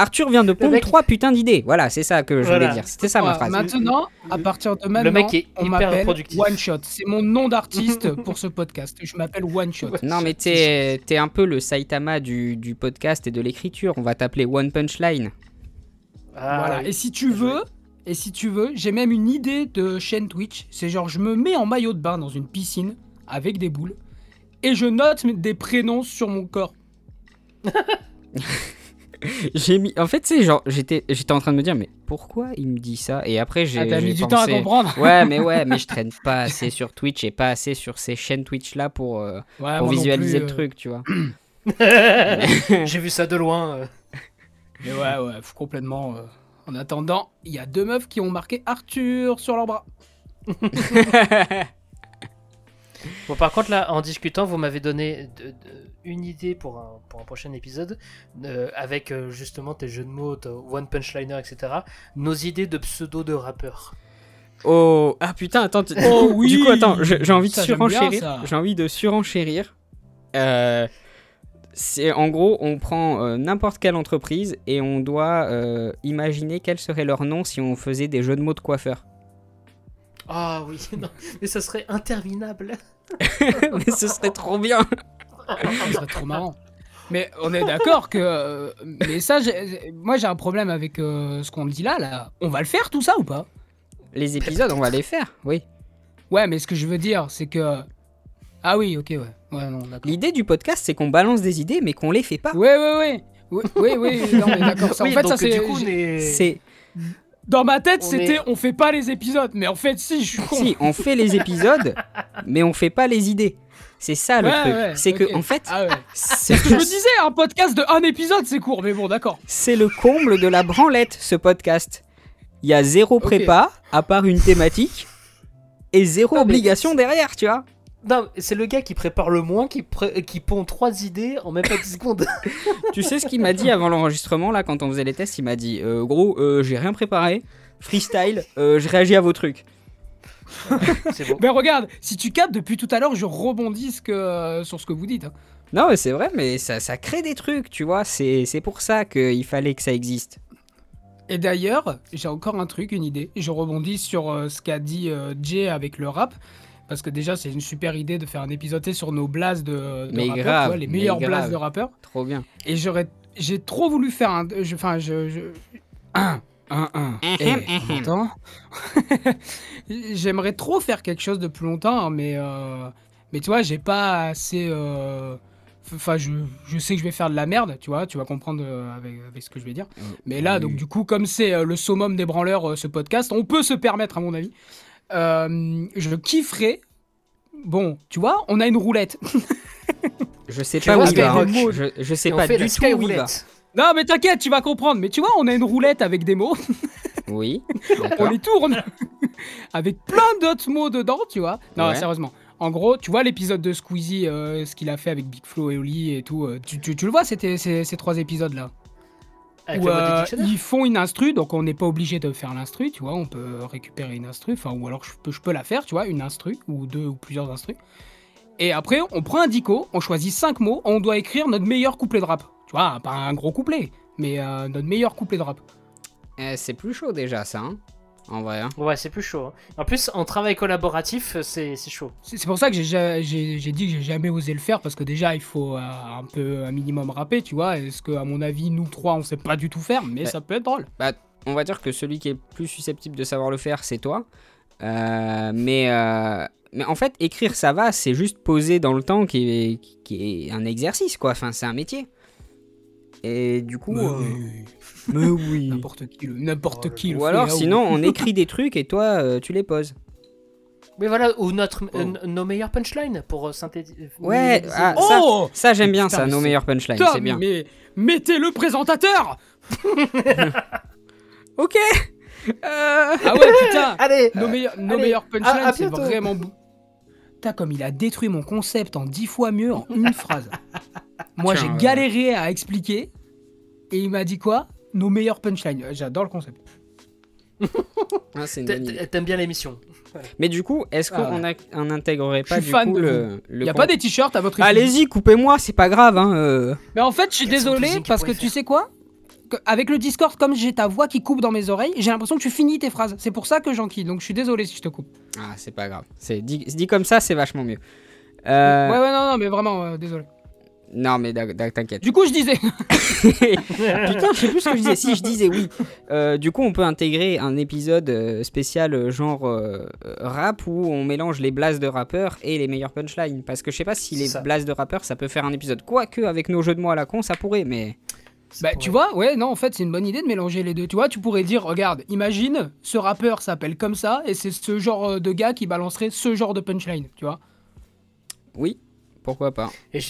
Arthur vient de pondre mec- trois putains d'idées. Voilà, c'est ça que je Voilà. voulais dire. C'était ça ma phrase. Maintenant, à partir de maintenant, Le mec est on hyper m'appelle productif. One Shot. C'est mon nom d'artiste pour ce podcast. Je m'appelle One Shot. Non, mais t'es t'es un peu le Saitama du, du podcast et de l'écriture. On va t'appeler One Punch Line. Ah, voilà. oui. Et si tu veux, et si tu veux, j'ai même une idée de chaîne Twitch. C'est genre, je me mets en maillot de bain dans une piscine avec des boules et je note des prénoms sur mon corps. J'ai mis. En fait, c'est genre, j'étais, j'étais en train de me dire, mais pourquoi il me dit ça? Et après, j'ai. Ah, t'as mis du temps à comprendre. Ouais, mais ouais, mais je traîne pas assez sur Twitch et pas assez sur ces chaînes Twitch là pour, euh, Ouais, pour visualiser plus, le euh, truc, tu vois. J'ai vu ça de loin. euh. Mais ouais, ouais, complètement. euh, En attendant, il y a deux meufs qui ont marqué Arthur sur leur bras. Bon, par contre, là, en discutant, vous m'avez donné de- de- une idée pour un, pour un prochain épisode, euh, avec euh, justement tes jeux de mots, ton One Punch Liner, etc. Nos idées de pseudo de rappeurs. Oh, ah putain, attends. tu- Oh oui Du coup, attends, je- j'ai envie de surenchérir. J'ai envie de surenchérir. C'est en gros, on prend euh, n'importe quelle entreprise et on doit euh, imaginer quel serait leur nom si on faisait des jeux de mots de coiffeur. Ah oui, non, mais ça serait interminable. Mais ce serait trop bien. Ce serait trop marrant. Mais on est d'accord que. euh, Mais ça, moi j'ai un problème avec euh, ce qu'on dit là, là. On va le faire tout ça ou pas? Les épisodes, on va les faire, oui. Ouais, mais ce que je veux dire, c'est que. Ah oui, ok, ouais. Ouais, non, d'accord. L'idée du podcast, c'est qu'on balance des idées, mais qu'on les fait pas. Ouais, ouais, ouais. Oui, oui, oui, non, mais d'accord. ça, Oui, en fait, donc ça c'est. du coup, on j'ai- est... C'est Dans ma tête, c'était est- on fait pas les épisodes, mais en fait, si, je suis con. si on fait les épisodes, mais on fait pas les idées. C'est ça le Ouais, truc. ouais, c'est que en fait, Ah ouais. c'est Je me disais, un podcast de un épisode, c'est court, mais bon, d'accord. c'est le comble de la branlette ce podcast. Il y a zéro prépa à part une thématique et zéro mais- obligation derrière, tu vois. Non, c'est le gars qui prépare le moins, qui, pré- qui pond trois idées en même pas 10 secondes. Tu sais ce qu'il m'a dit avant l'enregistrement là quand on faisait les tests, il m'a dit euh, gros, euh, j'ai rien préparé, freestyle, euh, je réagis à vos trucs. c'est bon. Mais regarde, si tu captes depuis tout à l'heure, je rebondis ce que, euh, sur ce que vous dites. hein. Non, mais c'est vrai, mais ça, ça crée des trucs, tu vois. C'est c'est pour ça qu'il fallait que ça existe. Et d'ailleurs, j'ai encore un truc, une idée. Je rebondis sur euh, ce qu'a dit euh, Jay avec le rap. Parce que déjà, c'est une super idée de faire un épisode sur nos blasts de, de Mais rappeurs, grave, vois, les mais meilleurs grave. blasts de rappeurs. Trop bien. Et j'aurais, j'ai trop voulu faire un, enfin, je, je, un, un, un. Eh, on m'entend? J'aimerais trop faire quelque chose de plus longtemps, hein, mais, euh, mais tu vois, j'ai pas assez. euh, Enfin, je, je sais que je vais faire de la merde, tu vois, tu vas comprendre euh, avec, avec ce que je vais dire. Mais là, oui. donc du coup, comme c'est euh, le summum des branleurs, euh, ce podcast, on peut se permettre, à mon avis. Euh, je kifferais. Bon, tu vois, on a une roulette. Je sais Tu pas vois, où il va. Je, je sais pas du tout où il va. Non, mais t'inquiète, tu vas comprendre. Mais tu vois, on a une roulette avec des mots. Oui, on les tourne avec plein d'autres mots dedans, tu vois. Non, Ouais. sérieusement. En gros, tu vois l'épisode de Squeezie, euh, ce qu'il a fait avec Big Flo et Oli et tout. euh, tu, tu- tu le vois, c'était ces, ces trois épisodes-là. Avec Où, euh, ils font une instru, donc on n'est pas obligé de faire l'instru, tu vois. On peut récupérer une instru, enfin, ou alors je peux, je peux la faire, tu vois, une instru, ou deux ou plusieurs instrus. Et après, on prend un dico, on choisit cinq mots, on doit écrire notre meilleur couplet de rap. Tu vois, pas un gros couplet, mais euh, notre meilleur couplet de rap. Eh, c'est plus chaud déjà, ça. hein. En vrai. hein. Ouais, c'est plus chaud. hein. En plus, en travail collaboratif, c'est c'est chaud. C'est pour ça que j'ai ja- j'ai j'ai dit que j'ai jamais osé le faire parce que déjà il faut euh, un peu un minimum rapper, tu vois. Est-ce que à mon avis nous trois on sait pas du tout faire, mais Ouais. ça peut être drôle. On va dire que celui qui est plus susceptible de savoir le faire, c'est toi. Euh, mais, euh, mais en fait, écrire ça va, c'est juste poser dans le temps qui est, qui est un exercice, quoi. Enfin, c'est un métier. Et du coup. euh, Mais oui. N'importe qui, le- n'importe qui. le Ou fait, alors, hein, sinon, on écrit des trucs et toi, euh, tu les poses. Mais voilà, ou notre, Oh. euh, nos meilleurs punchlines pour euh, synthétiser. Ouais, ah, ça- Oh Ça, j'aime bien Putain, ça, mais nos meilleurs punchlines, c'est bien. mais mettez le présentateur Ok Euh, Ah ouais, putain Allez Nos meilleurs, nos Allez, meilleurs punchlines, à c'est vraiment. Putain, comme il a détruit mon concept en dix fois mieux en une phrase. Moi, j'ai galéré à expliquer. Et il m'a dit quoi? Nos meilleurs punchlines. J'adore le concept. ah, T'aimes bien l'émission. Mais du coup, est-ce Ah qu'on a- on n'intégrerait Je pas suis du fan coup de le, Il n'y a pas des t-shirts à votre. Allez-y, coupez-moi, c'est pas grave. Hein, euh. Mais en fait, je suis désolé parce que tu sais quoi? Avec le Discord, comme j'ai ta voix qui coupe dans mes oreilles, j'ai l'impression que tu finis tes phrases. C'est pour ça que j'enquille. Donc je suis désolé si je te coupe. Ah, c'est pas grave. C'est dit, dit comme ça, c'est vachement mieux. Euh, Ouais, ouais, non, non, mais vraiment, euh, désolé. Non, mais t'inquiète. Du coup, je disais. Putain, je sais plus ce que je disais. Si je disais oui. Euh, du coup, on peut intégrer un épisode euh, spécial genre euh, rap où on mélange les blasts de rappeurs et les meilleurs punchlines. Parce que je sais pas si les ça. blasts de rappeurs ça peut faire un épisode. Quoique, avec nos jeux de mots à la con, ça pourrait, mais. Bah, pourrait. tu vois, ouais, non, en fait, c'est une bonne idée de mélanger les deux. Tu vois, tu pourrais dire, regarde, imagine, ce rappeur s'appelle comme ça, et c'est ce genre euh, de gars qui balancerait ce genre de punchline, tu vois. Oui, pourquoi pas. Et,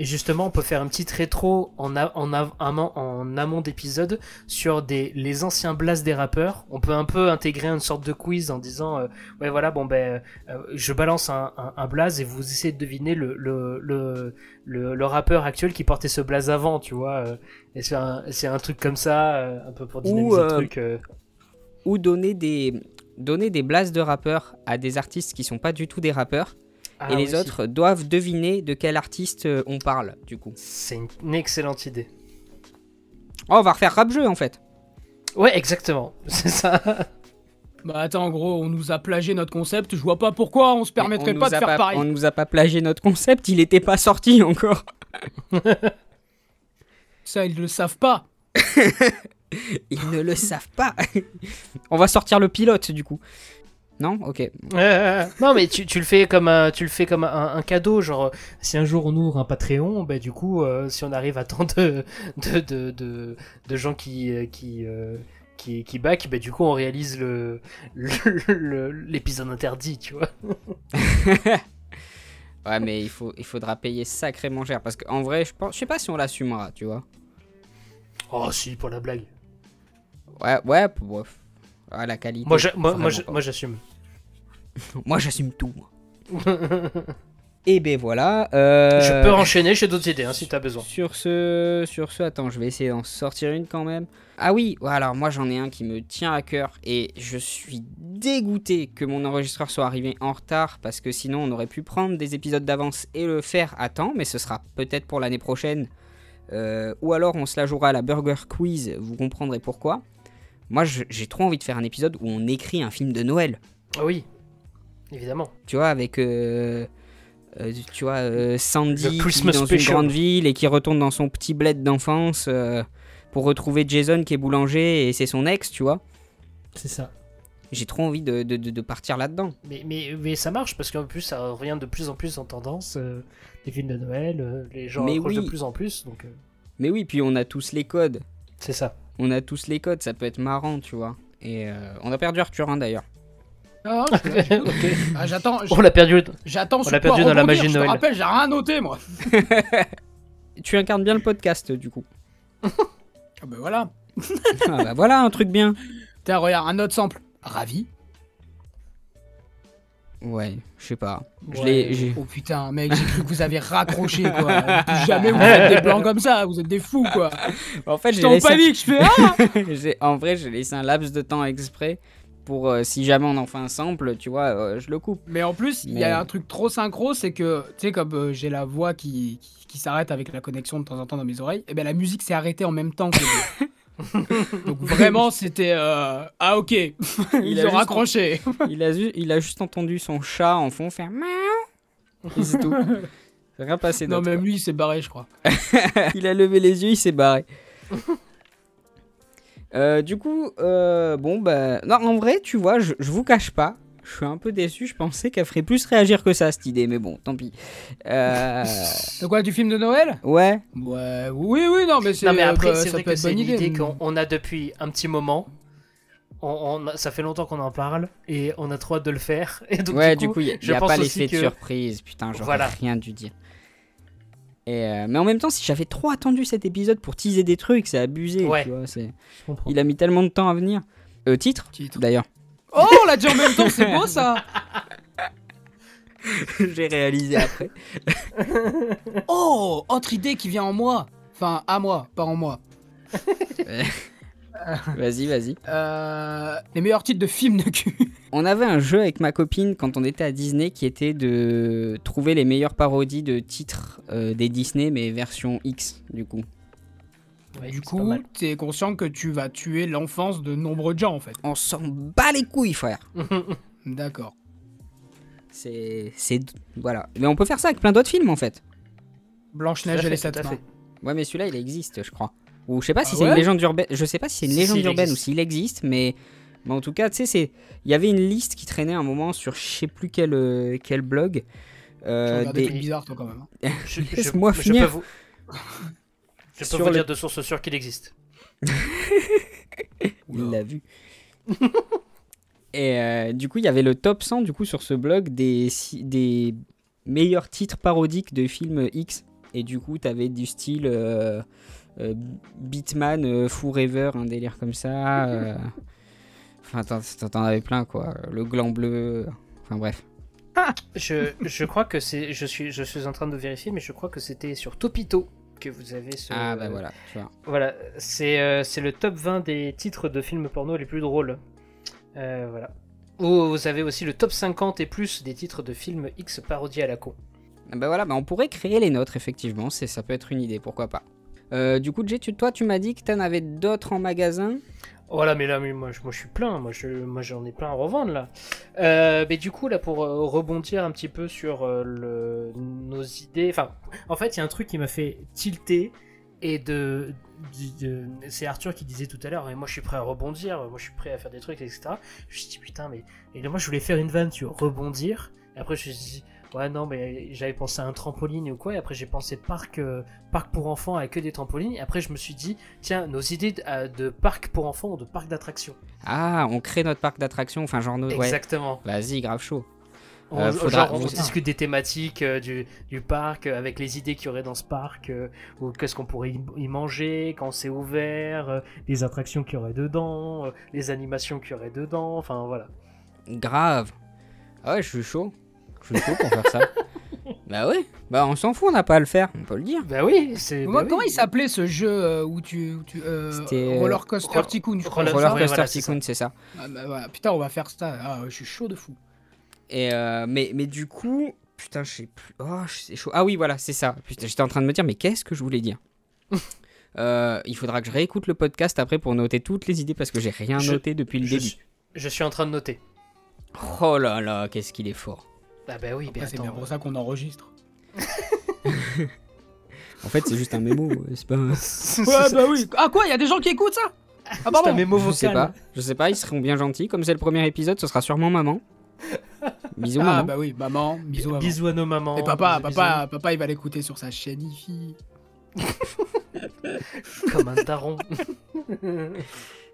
et justement, on peut faire une petite rétro en, a- en, a- amont- en amont d'épisode sur des, les anciens blasts des rappeurs. On peut un peu intégrer une sorte de quiz en disant euh, Ouais, voilà, bon, ben, euh, je balance un, un, un blaze et vous essayez de deviner le, le, le, le, le rappeur actuel qui portait ce blaze avant, tu vois. euh, et c'est un, un truc comme ça, euh, un peu pour dynamiser Ou, le euh, truc. euh. Ou donner des, donner des blasts de rappeurs à des artistes qui sont pas du tout des rappeurs, Ah et oui, les si. autres doivent deviner de quel artiste euh, on parle, du coup. C'est une- une excellente idée. Oh, on va refaire rap-jeu, en fait. Ouais, exactement. C'est ça. Bah attends, en gros, on nous a plagié notre concept. Je vois pas pourquoi on se permettrait on pas de faire pareil. On nous a pas plagié notre concept, il était pas sorti encore. Ça, ils le savent pas. Ils ne le savent pas. on va sortir le pilote, du coup. Non Ok. non, mais tu, tu le fais comme un, tu le fais comme un, un cadeau, genre si un jour on ouvre un Patreon, bah du coup, euh, si on arrive à tant de de, de, de, de gens qui euh, qui euh, qui, qui back, bah du coup on réalise le l'épisode interdit, tu vois. Ouais, mais il, faut, il faudra payer sacrément cher. Parce qu'en vrai, je, pense, je sais pas si on l'assumera, tu vois. Oh si, pour la blague. Ouais, ouais, bref. Ah, la qualité. Moi, j'assume. Moi, j'assume tout. Et ben voilà. euh, Je peux enchaîner chez d'autres idées hein, si t'as besoin. Sur ce, sur ce, attends, je vais essayer d'en sortir une quand même. Ah oui, alors moi j'en ai un qui me tient à cœur et je suis dégoûté que mon enregistreur soit arrivé en retard parce que sinon on aurait pu prendre des épisodes d'avance et le faire à temps, mais ce sera peut-être pour l'année prochaine. Euh, ou alors on se la jouera à la Burger Quiz, vous comprendrez pourquoi. Moi j'ai trop envie de faire un épisode où on écrit un film de Noël. Ah oui, évidemment. Tu vois, avec. euh, euh, tu vois, euh, Sandy qui vit dans special. une grande ville et qui retourne dans son petit bled d'enfance pour retrouver Jason qui est boulanger et c'est son ex, tu vois. C'est ça. J'ai trop envie de, de- partir là-dedans. Mais, mais, mais ça marche parce qu'en plus ça revient de plus en plus en tendance. les films de Noël, les gens Mais oui. de plus en plus, donc Mais oui, puis on a tous les codes. c'est ça. On a tous les codes, ça peut être marrant, tu vois. Et euh, on a perdu Arthur, hein, d'ailleurs. Ah, je suis là, j'écoute. Ok. Ah, j'attends. On l'a perdu. J'attends. sur l'a perdu dans la magie de Je te Noël. rappelle, j'ai rien noté moi. Tu incarnes bien le podcast, du coup. Ah bah voilà. ah bah voilà, un truc bien. Tiens, regarde, un autre sample. Ravi. Ouais, je sais pas. Je l'ai- Oh putain, mec, j'ai cru que vous avez raccroché quoi. Jamais vous faites des plans comme ça, vous êtes des fous quoi. En fait, j'ai J'étais en laissé... panique, je fais ah en vrai, j'ai laissé un laps de temps exprès pour euh, si jamais on en fait un sample, tu vois, euh, je le coupe. Mais en plus, il y a un truc trop synchro, c'est que, tu sais, comme euh, j'ai la voix qui, qui, qui s'arrête avec la connexion de temps en temps dans mes oreilles, et ben la musique s'est arrêtée en même temps que Donc vraiment, c'était. euh, Ah ok, Il ils a ont raccroché. Il a, ju- il a juste entendu son chat en fond faire miaou. Et c'est tout. C'est rien passé Non, même lui, il s'est barré, je crois. il a levé les yeux, il s'est barré. Euh, du coup, euh, bon bah, non, en vrai, tu vois, je, je vous cache pas, je suis un peu déçu. Je pensais qu'elle ferait plus réagir que ça cette idée, mais bon, tant pis. Euh, De quoi, du film de Noël? Ouais, Ouais, oui, oui, non, mais c'est. Non mais après euh, c'est vrai que c'est une idée idée. qu'on on a depuis un petit moment. On, on a- ça fait longtemps qu'on en parle et on a trop hâte de le faire. Et donc, ouais, du coup, il n'y a, je y a pense pas l'effet de surprise. Putain, j'aurais Voilà. rien dû dire. Et euh, mais en même temps, si j'avais trop attendu cet épisode pour teaser des trucs, c'est abusé. Ouais. Tu vois, c'est... je comprends. Il a mis tellement de temps à venir. Euh, titre, Titre. d'ailleurs. Oh, on l'a dit en même temps, c'est beau ça J'ai réalisé après. Oh, autre idée qui vient en moi. Enfin, à moi, pas en moi. vas-y, vas-y. Euh, les meilleurs titres de films de cul. On avait un jeu avec ma copine quand on était à Disney qui était de trouver les meilleures parodies de titres euh, des Disney, mais version X, du coup. Ouais, du coup, mal. t'es conscient que tu vas tuer l'enfance de nombreux gens en fait. On s'en bat les couilles, frère. D'accord. C'est. c'est Voilà. Mais on peut faire ça avec plein d'autres films, en fait. Blanche-Neige et les sept fait. Ouais, mais celui-là, il existe, je crois. Ou je sais pas si Ah c'est une légende urbaine. Je sais pas si c'est une légende si, urbaine ou s'il existe, mais. Mais en tout cas, tu sais, c'est. Il y avait une liste qui traînait un moment sur je sais plus quel, euh, quel blog. Tu euh, des des- trucs bizarres toi quand même. hein. Laisse-moi je finir. peux vous, je peux vous le- dire de sources sûres qu'il existe. Il l'a vu. Et euh, du coup, il y avait le top 100 du coup sur ce blog des, meilleurs titres parodiques de films X. Et du coup, t'avais du style euh, euh, Beatman euh, Forever, un délire comme ça. euh, Enfin, t'en- avais plein quoi. Le gland bleu. Enfin bref. Je, je crois que c'est. Je suis, je suis en train de vérifier, mais je crois que c'était sur Topito que vous avez ce. Ah bah voilà, tu vois. Voilà, c'est euh, le top 20 des titres de films porno les plus drôles. Euh, voilà. Ou vous avez aussi le top 50 et plus des titres de films X parodie à la con. Bah voilà, bah on pourrait créer les nôtres, effectivement, c'est, ça peut être une idée, pourquoi pas. Euh, du coup, Jay, tu, toi, tu m'as dit que t'en avais d'autres en magasin? Voilà, mais là, mais moi, je, moi, je suis plein. Moi, je, moi, j'en ai plein à revendre là. Euh, mais du coup, là, pour euh, rebondir un petit peu sur euh, le, nos idées. Enfin, en fait, il y a un truc qui m'a fait tilter et de, c'est Arthur qui disait tout à l'heure. Et moi, je suis prêt à rebondir. Moi, je suis prêt à faire des trucs, etc. Je me suis dit putain, mais et là, moi, je voulais faire une vanne sur rebondir. Et après, je me suis dit ouais, non, mais j'avais pensé à un trampoline ou quoi. Et après, j'ai pensé parc, euh, parc pour enfants avec que des trampolines. Et après, je me suis dit tiens, nos idées de, euh, de parc pour enfants ou de parc d'attractions. Ah, on crée notre parc d'attractions, enfin, genre, nos... ouais. Exactement. Vas-y, grave chaud. On, Euh, faudra- genre, on discute des thématiques euh, du, du parc, euh, avec les idées qu'il y aurait dans ce parc, ou qu'est-ce qu'on pourrait y, manger, quand c'est ouvert, les attractions qu'il y aurait dedans, les animations qu'il y aurait dedans, enfin voilà. Grave. Ah ouais, je suis chaud. Je suis chaud pour faire ça. Bah ouais, bah on s'en fout, on n'a pas à le faire, on peut le dire. Bah oui, c'est. Comment, bah comment oui. il s'appelait ce jeu euh, où tu. où tu euh, C'était, euh, Roller Coaster Tycoon, je crois. Roller- Coaster voilà, Tycoon, c'est ça. Ah, bah, voilà. Putain, on va faire ça. Ah, je suis chaud de fou. Et euh, mais, mais du coup, putain, je sais plus. Oh, c'est chaud. Ah oui, voilà, c'est ça. Putain, j'étais en train de me dire, mais qu'est-ce que je voulais dire? Euh, Il faudra que je réécoute le podcast après pour noter toutes les idées parce que j'ai rien Je- noté depuis le je, début. suis, je suis en train de noter. Oh là là, qu'est-ce qu'il est fort. Ah bah oui, mais Après, c'est bien pour ça qu'on enregistre. En fait, c'est juste un mémo, euh, c'est pas. un- Ouais, bah oui. Ah, quoi Il y a des gens qui écoutent ça? Ah, C'est un pardon. mémo Je sais vocal. pas, je sais pas, ils seront bien gentils. Comme c'est le premier épisode, ce sera sûrement maman. Bisous, Ah, maman. bah oui, maman, bisous, maman. Bisous à nos mamans. Et papa, bisous, papa, papa, il va l'écouter sur sa chaîne IFI. Comme un daron.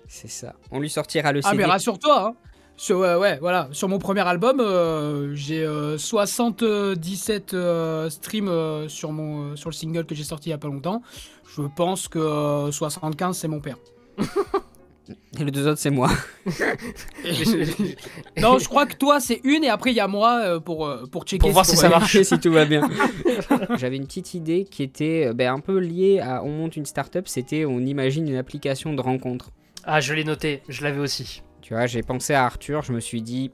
C'est ça. On lui sortira le Ah, CD. mais rassure-toi, hein. Sur, ouais, ouais, voilà. Sur mon premier album, euh, j'ai euh, 77 euh, streams euh, sur, mon, euh, sur le single que j'ai sorti il y a pas longtemps. Je pense que euh, 75, c'est mon père. Et les deux autres, c'est moi. non, je crois que toi, c'est une, et après, il y a moi euh, pour, euh, pour checker. Pour voir si ça marche. si tout va bien. J'avais une petite idée qui était euh, ben, un peu liée à on monte une startup, c'était on imagine une application de rencontre. Ah, je l'ai noté, je l'avais aussi. Tu vois, j'ai pensé à Arthur, je me suis dit,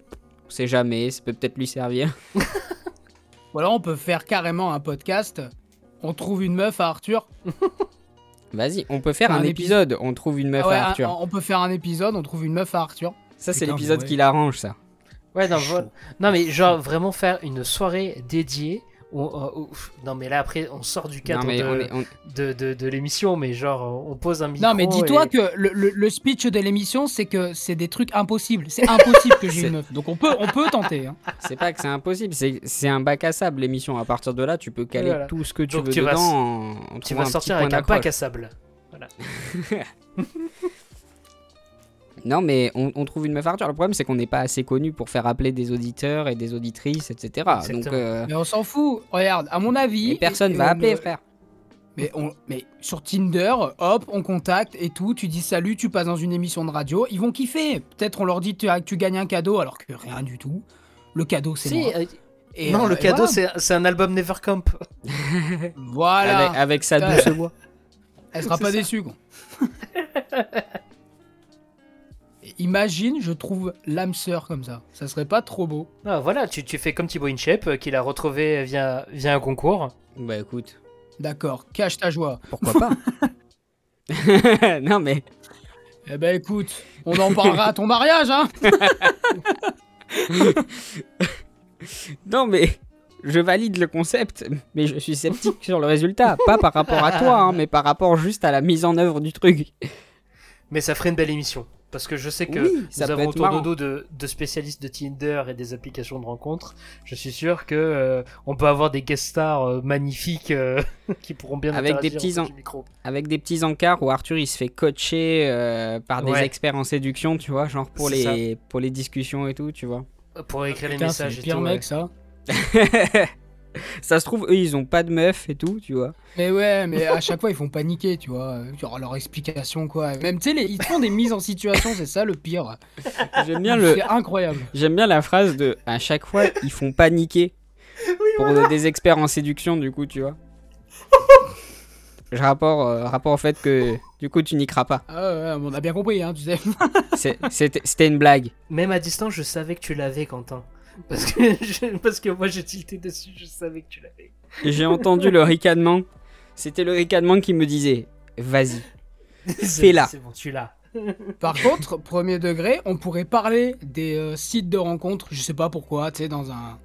on sait jamais, ça peut peut-être lui servir. Ou alors, on peut faire carrément un podcast. On trouve une meuf à Arthur. Vas-y, on peut faire Un un, épisode. épisode, on trouve une meuf Ah ouais, à Arthur. on peut faire un épisode, on trouve une meuf à Arthur. Ça, c'est l'épisode ouais. qui l'arrange, ça. Ouais, non, voilà. non, mais genre vraiment faire une soirée dédiée. Où- où- non, mais là après, on sort du cadre de, on est- on- de, de, de l'émission, mais genre, on pose un micro. Non, mais dis-toi et- que le, le- le speech de l'émission, c'est que c'est des trucs impossibles. C'est impossible que j'ai une meuf. Donc on peut, on peut tenter. hein. c'est pas que c'est impossible, c'est c'est un bac à sable l'émission. À partir de là, tu peux caler Voilà. tout ce que tu Donc veux tu vas- dedans en, en Tu vas sortir avec un bac à sable. Non, mais on, on trouve une meuf Arthur. Le problème, c'est qu'on n'est pas assez connu pour faire appeler des auditeurs et des auditrices, etc. Donc, euh, Mais on s'en fout. Regarde, à mon avis. personne et- va et appeler, frère. Mais, on, mais sur Tinder, hop, on contacte et tout. Tu dis salut, tu passes dans une émission de radio. Ils vont kiffer. Peut-être on leur dit tu, tu gagnes un cadeau alors que rien du tout. Le cadeau, c'est Si, moi. euh, Et, non, euh, le et cadeau, voilà. c'est c'est un album Nevercamp. Voilà. Avec, avec sa douce voix. Elle sera pas ça. déçue, quoi. Imagine, je trouve l'âme sœur comme ça. Ça serait pas trop beau. Ah, voilà, tu, tu fais comme Thibaut Inchep, euh, qu'il a retrouvé via, via un concours. Bah écoute, D'accord, cache ta joie. pourquoi pas Non, mais Eh ben écoute, on en parlera à ton mariage, hein Non, mais je valide le concept, mais je suis sceptique sur le résultat. Pas par rapport à toi, hein, mais par rapport juste à la mise en œuvre du truc. Mais ça ferait une belle émission. Parce que je sais que Oui, nous avons autour marrant. de nous de, de spécialistes de Tinder et des applications de rencontres. Je suis sûr que euh, on peut avoir des guest stars euh, magnifiques euh, qui pourront bien Avec des petits en- micro. Avec des petits encarts où Arthur il se fait coacher euh, par des Ouais. experts en séduction, tu vois, genre pour C'est les, pour les discussions et tout, tu vois. Pour écrire les Putain, c'est messages le et pire tout. mec, ouais. ça. Ça se trouve, eux ils ont pas de meuf et tout, tu vois. Mais ouais, mais à chaque fois, ils font paniquer, tu vois. Genre leur explication, quoi. Même, tu sais, les- ils te font des mises en situation, c'est ça le pire. J'aime bien, le, C'est incroyable. j'aime bien la phrase de à chaque fois ils font paniquer pour des experts en séduction, du coup, tu vois. je rapport, euh, rapport au fait que du coup tu niqueras pas. Ah ouais, on a bien compris, hein, tu sais. C'est- C'était c'était une blague. Même à distance, je savais que tu l'avais, Quentin. Parce que, je- parce que moi j'ai tilté dessus, je savais que tu l'avais. Et J'ai entendu le ricanement. C'était le ricanement qui me disait Vas-y. Fais-la. C'est bon, tu l'as. Par contre, premier degré, on pourrait parler des euh, sites de rencontres, je sais pas pourquoi, tu sais, dans un,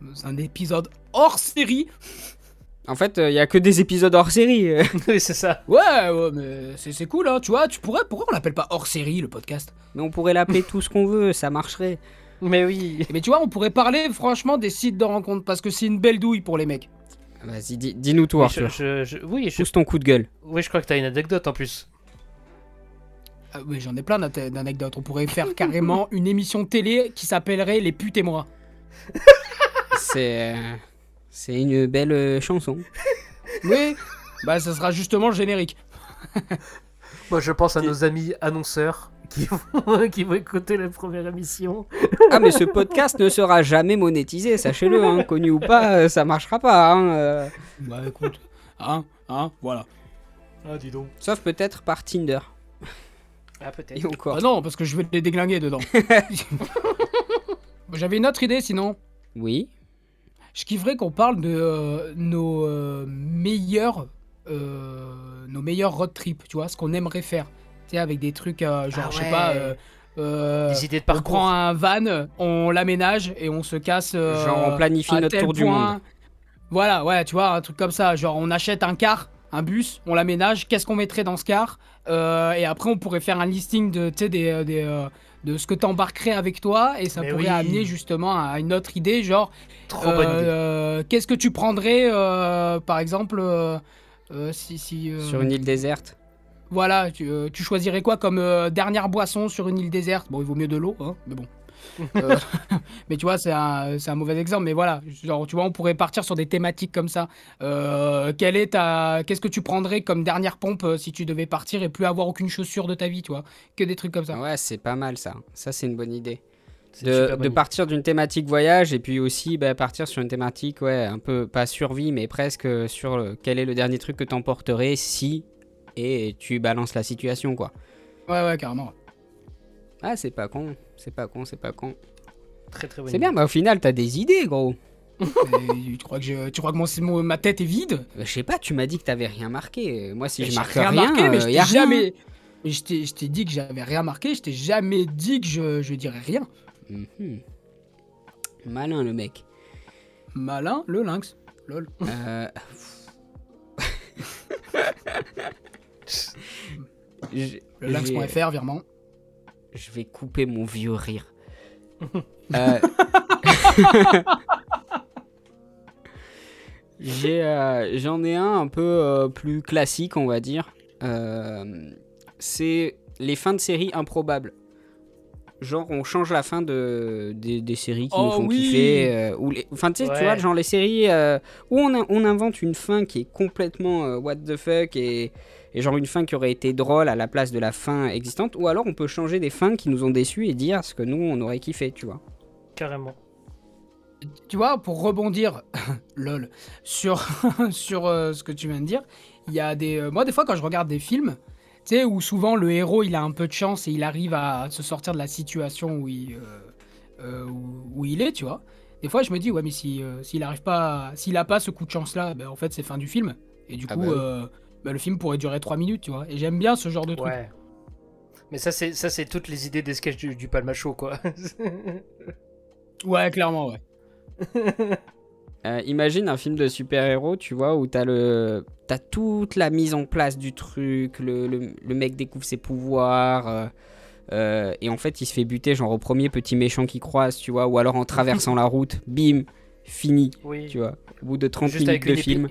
dans un épisode hors série. En fait, il y a que des épisodes hors série. euh. oui, c'est ça. Ouais, ouais, mais c'est c'est cool, hein, tu vois, tu pourrais, pourquoi on l'appelle pas hors série le podcast? Mais on pourrait l'appeler tout ce qu'on veut, ça marcherait. Mais oui. Mais tu vois, on pourrait parler franchement des sites de rencontres parce que c'est une belle douille pour les mecs. Vas-y, dis- dis-nous tout, je, Arthur. je- je- oui, je, Pousse ton coup de gueule. oui, je crois que t'as une anecdote en plus. Ah oui, j'en ai plein d'an- d'anecdotes. On pourrait faire carrément une émission télé qui s'appellerait Les putes et moi. C'est. euh, C'est une belle euh, chanson. Oui, bah ça sera justement le générique. Moi, je pense à nos amis annonceurs qui vont, qui vont écouter la première émission. Ah, mais ce podcast ne sera jamais monétisé, sachez-le. Hein. Connu ou pas, euh, ça marchera pas. Hein. euh. Bah écoute, hein, hein, voilà. Ah, dis donc. Sauf peut-être par Tinder. Ah, peut-être. Encore. Ah non, parce que je vais les déglinguer dedans. J'avais une autre idée sinon. Oui. Je kifferais qu'on parle de euh, nos euh, meilleurs euh, nos meilleurs road trips, tu vois, ce qu'on aimerait faire. Tu sais, avec des trucs, euh, genre, Ah je sais ouais. pas, euh, euh, Des idées de on parcours. prend un van, on l'aménage et on se casse. euh, Genre, on planifie notre tour du monde. Voilà, ouais, tu vois, un truc comme ça. Genre, on achète un car, un bus, on l'aménage. Qu'est-ce qu'on mettrait dans ce car Euh, Et après, on pourrait faire un listing de, tu sais, des, des, de ce que t'embarquerais avec toi. Et ça Mais pourrait oui. amener justement à une autre idée. Genre, Trop euh, bonne idée. euh, qu'est-ce que tu prendrais, euh, par exemple, euh, euh, si. si euh, Sur une île déserte. Voilà, tu, euh, tu choisirais quoi comme euh, dernière boisson sur une île déserte? Bon, il vaut mieux de l'eau, hein, mais bon. Euh, mais tu vois, c'est un, c'est un mauvais exemple, mais voilà. Genre, tu vois, on pourrait partir sur des thématiques comme ça. Euh, quelle est ta, qu'est-ce que tu prendrais comme dernière pompe euh, si tu devais partir et plus avoir aucune chaussure de ta vie, tu vois? Que des trucs comme ça. Ouais, c'est pas mal ça. Ça, c'est une bonne idée. De, partir d'une thématique voyage et puis aussi bah, partir sur une thématique, ouais, un peu pas survie, mais presque sur le- quel est le dernier truc que t'emporterais si. Et tu balances la situation, quoi. Ouais, ouais, carrément. Ah, c'est pas con. C'est pas con, c'est pas con. Très très C'est bien, bah au final, t'as des idées, gros. Tu crois que, je, tu crois que mon, mon- ma tête est vide? Euh, Je sais pas, tu m'as dit que t'avais rien marqué. Moi, si je J'ai marque rien, rien marqué, mais je euh, t'ai y a rien. jamais. Mais je t'ai je t'ai dit que j'avais rien marqué, je t'ai jamais dit que je, je dirais rien. Mhm. Malin, le mec. Malin, le lynx. Lol. Euh... Lynx.fr, virement. Je vais couper mon vieux rire. Euh, J'ai, euh, J'en ai un un peu euh, plus classique, on va dire. Euh, c'est les fins de séries improbables. Genre, on change la fin de, des, des séries qui Oh nous font oui kiffer. ou les, enfin, tu sais, tu Ouais. vois, genre les séries où on, a- on invente une fin qui est complètement what the fuck et, et genre une fin qui aurait été drôle à la place de la fin existante. Ou alors on peut changer des fins qui nous ont déçus et dire ce que nous on aurait kiffé, tu vois. Carrément. Tu vois, pour rebondir, lol, sur, sur euh, ce que tu viens de dire, il y a des. euh, moi, des fois, quand je regarde des films, tu sais, où souvent le héros il a un peu de chance et il arrive à se sortir de la situation où il, euh, euh, où, où il est, tu vois. Des fois, je me dis, ouais, mais si, euh, s'il arrive pas, s'il a pas ce coup de chance là, ben, en fait, c'est fin du film. Et du Ah coup, bah oui. euh, ben, le film pourrait durer 3 minutes, tu vois. Et j'aime bien ce genre de truc. Ouais. Mais ça, c'est ça, c'est toutes les idées des sketchs du, du Palmacho, quoi. Ouais, clairement, ouais. Euh, imagine un film de super-héros, tu vois, où t'as le... T'as toute la mise en place du truc, le, le- le mec découvre ses pouvoirs, euh, euh, et en fait il se fait buter genre au premier petit méchant qui croise, tu vois, ou alors en traversant la route, bim, fini, oui. tu vois, au bout de 30 Juste minutes avec, de une film.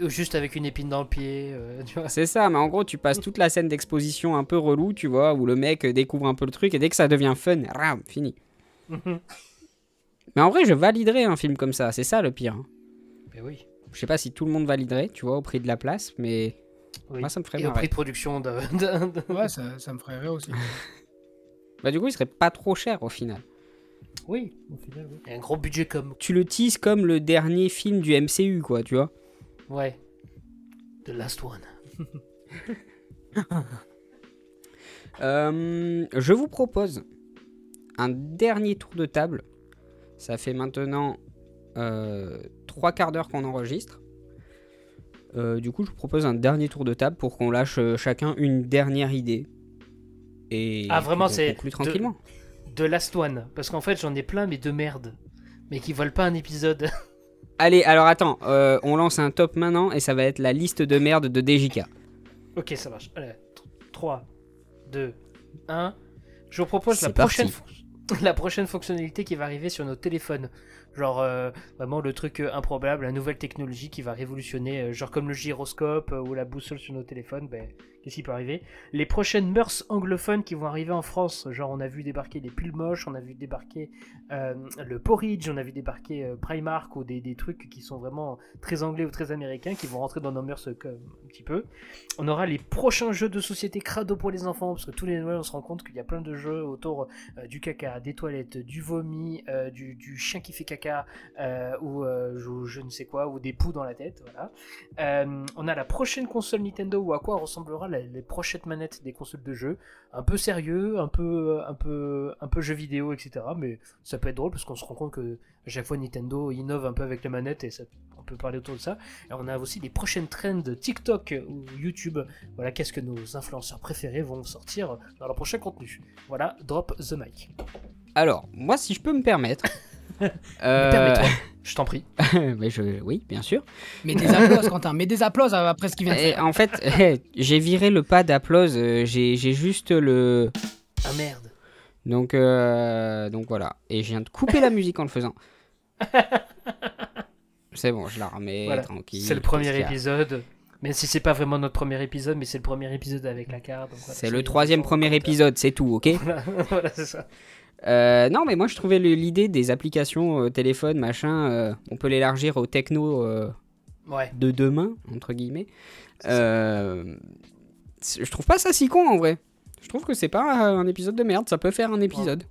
Ou Juste avec une épine dans le pied, euh, tu vois. C'est ça, mais en gros tu passes toute la scène d'exposition un peu relou, tu vois, où le mec découvre un peu le truc, et dès que ça devient fun, ram, fini. Mais en vrai je validerais un film comme ça, c'est ça le pire. hein. Mais oui. Je sais pas si tout le monde validerait, tu vois, au prix de la place, mais oui. moi ça me ferait Et au prix de production de... de- de- Ouais, ça, ça me ferait rire aussi. Bah du coup, il serait pas trop cher au final. Oui, au final, oui. Et un gros budget comme... Tu le teases comme le dernier film du MCU, quoi, tu vois. Ouais. The last one. Euh, je vous propose un dernier tour de table. Ça fait maintenant euh, trois quarts d'heure qu'on enregistre. Euh, du coup, je vous propose un dernier tour de table pour qu'on lâche euh, chacun une dernière idée. Et Ah, vraiment, c'est conclue de- tranquillement. The last one. Parce qu'en fait, j'en ai plein, mais de merde. Mais qui valent pas un épisode. Allez, alors attends, euh, on lance un top maintenant et ça va être la liste de merde de DJK. ok, ça marche. Allez, 3, 2, 1. Je vous propose la prochaine fonctionnalité qui va arriver sur nos téléphones. Genre, euh, vraiment le truc euh, improbable, la nouvelle technologie qui va révolutionner, euh, genre comme le gyroscope ou la boussole sur nos téléphones, ben, qu'est-ce qui peut arriver? Les prochaines mœurs anglophones qui vont arriver en France, genre on a vu débarquer les pulls moches, on a vu débarquer le porridge, on a vu débarquer Primark ou des, des trucs qui sont vraiment très anglais ou très américains qui vont rentrer dans nos mœurs un petit peu. On aura les prochains jeux de société crado pour les enfants, parce que tous les Noëls on se rend compte qu'il y a plein de jeux autour du caca, des toilettes, du vomi, du chien qui fait caca, euh, ou euh, je, je ne sais quoi, ou des poux dans la tête, voilà. Euh, on a la prochaine console Nintendo, ou à quoi ressemblera les prochaines manettes des consoles de jeux. Un peu sérieux, un peu, un peu, un peu jeu vidéo, etc. Mais ça peut être drôle parce qu'on se rend compte que à chaque fois Nintendo innove un peu avec les manettes et ça, on peut parler autour de ça. Et on a aussi les prochaines trends TikTok ou YouTube. Voilà, qu'est-ce que nos influenceurs préférés vont sortir dans leur prochain contenu. Voilà, drop the mic. Alors, moi, si je peux me permettre. Euh, Permets-toi, je t'en prie. mais je, oui, bien sûr. Mais des applauses, Quentin. Mais des applauses après ce qu'il vient de faire. en fait, j'ai viré le pas d'applause. euh, J'ai j'ai juste le. Ah merde. Donc, euh, donc voilà. Et je viens de couper la musique en le faisant. C'est bon, je la remets Voilà, tranquille. C'est le premier épisode. Même si c'est pas vraiment notre premier épisode, mais c'est le premier épisode avec la carte. C'est le troisième premier épisode, c'est tout, ok Voilà, voilà, c'est ça. Euh, Non, mais moi je trouvais l'idée des applications euh, téléphone, machin, euh, on peut l'élargir au techno euh, Ouais. de demain, entre guillemets. Euh, je trouve pas ça si con en vrai. Je trouve que c'est pas un épisode de merde, ça peut faire un épisode.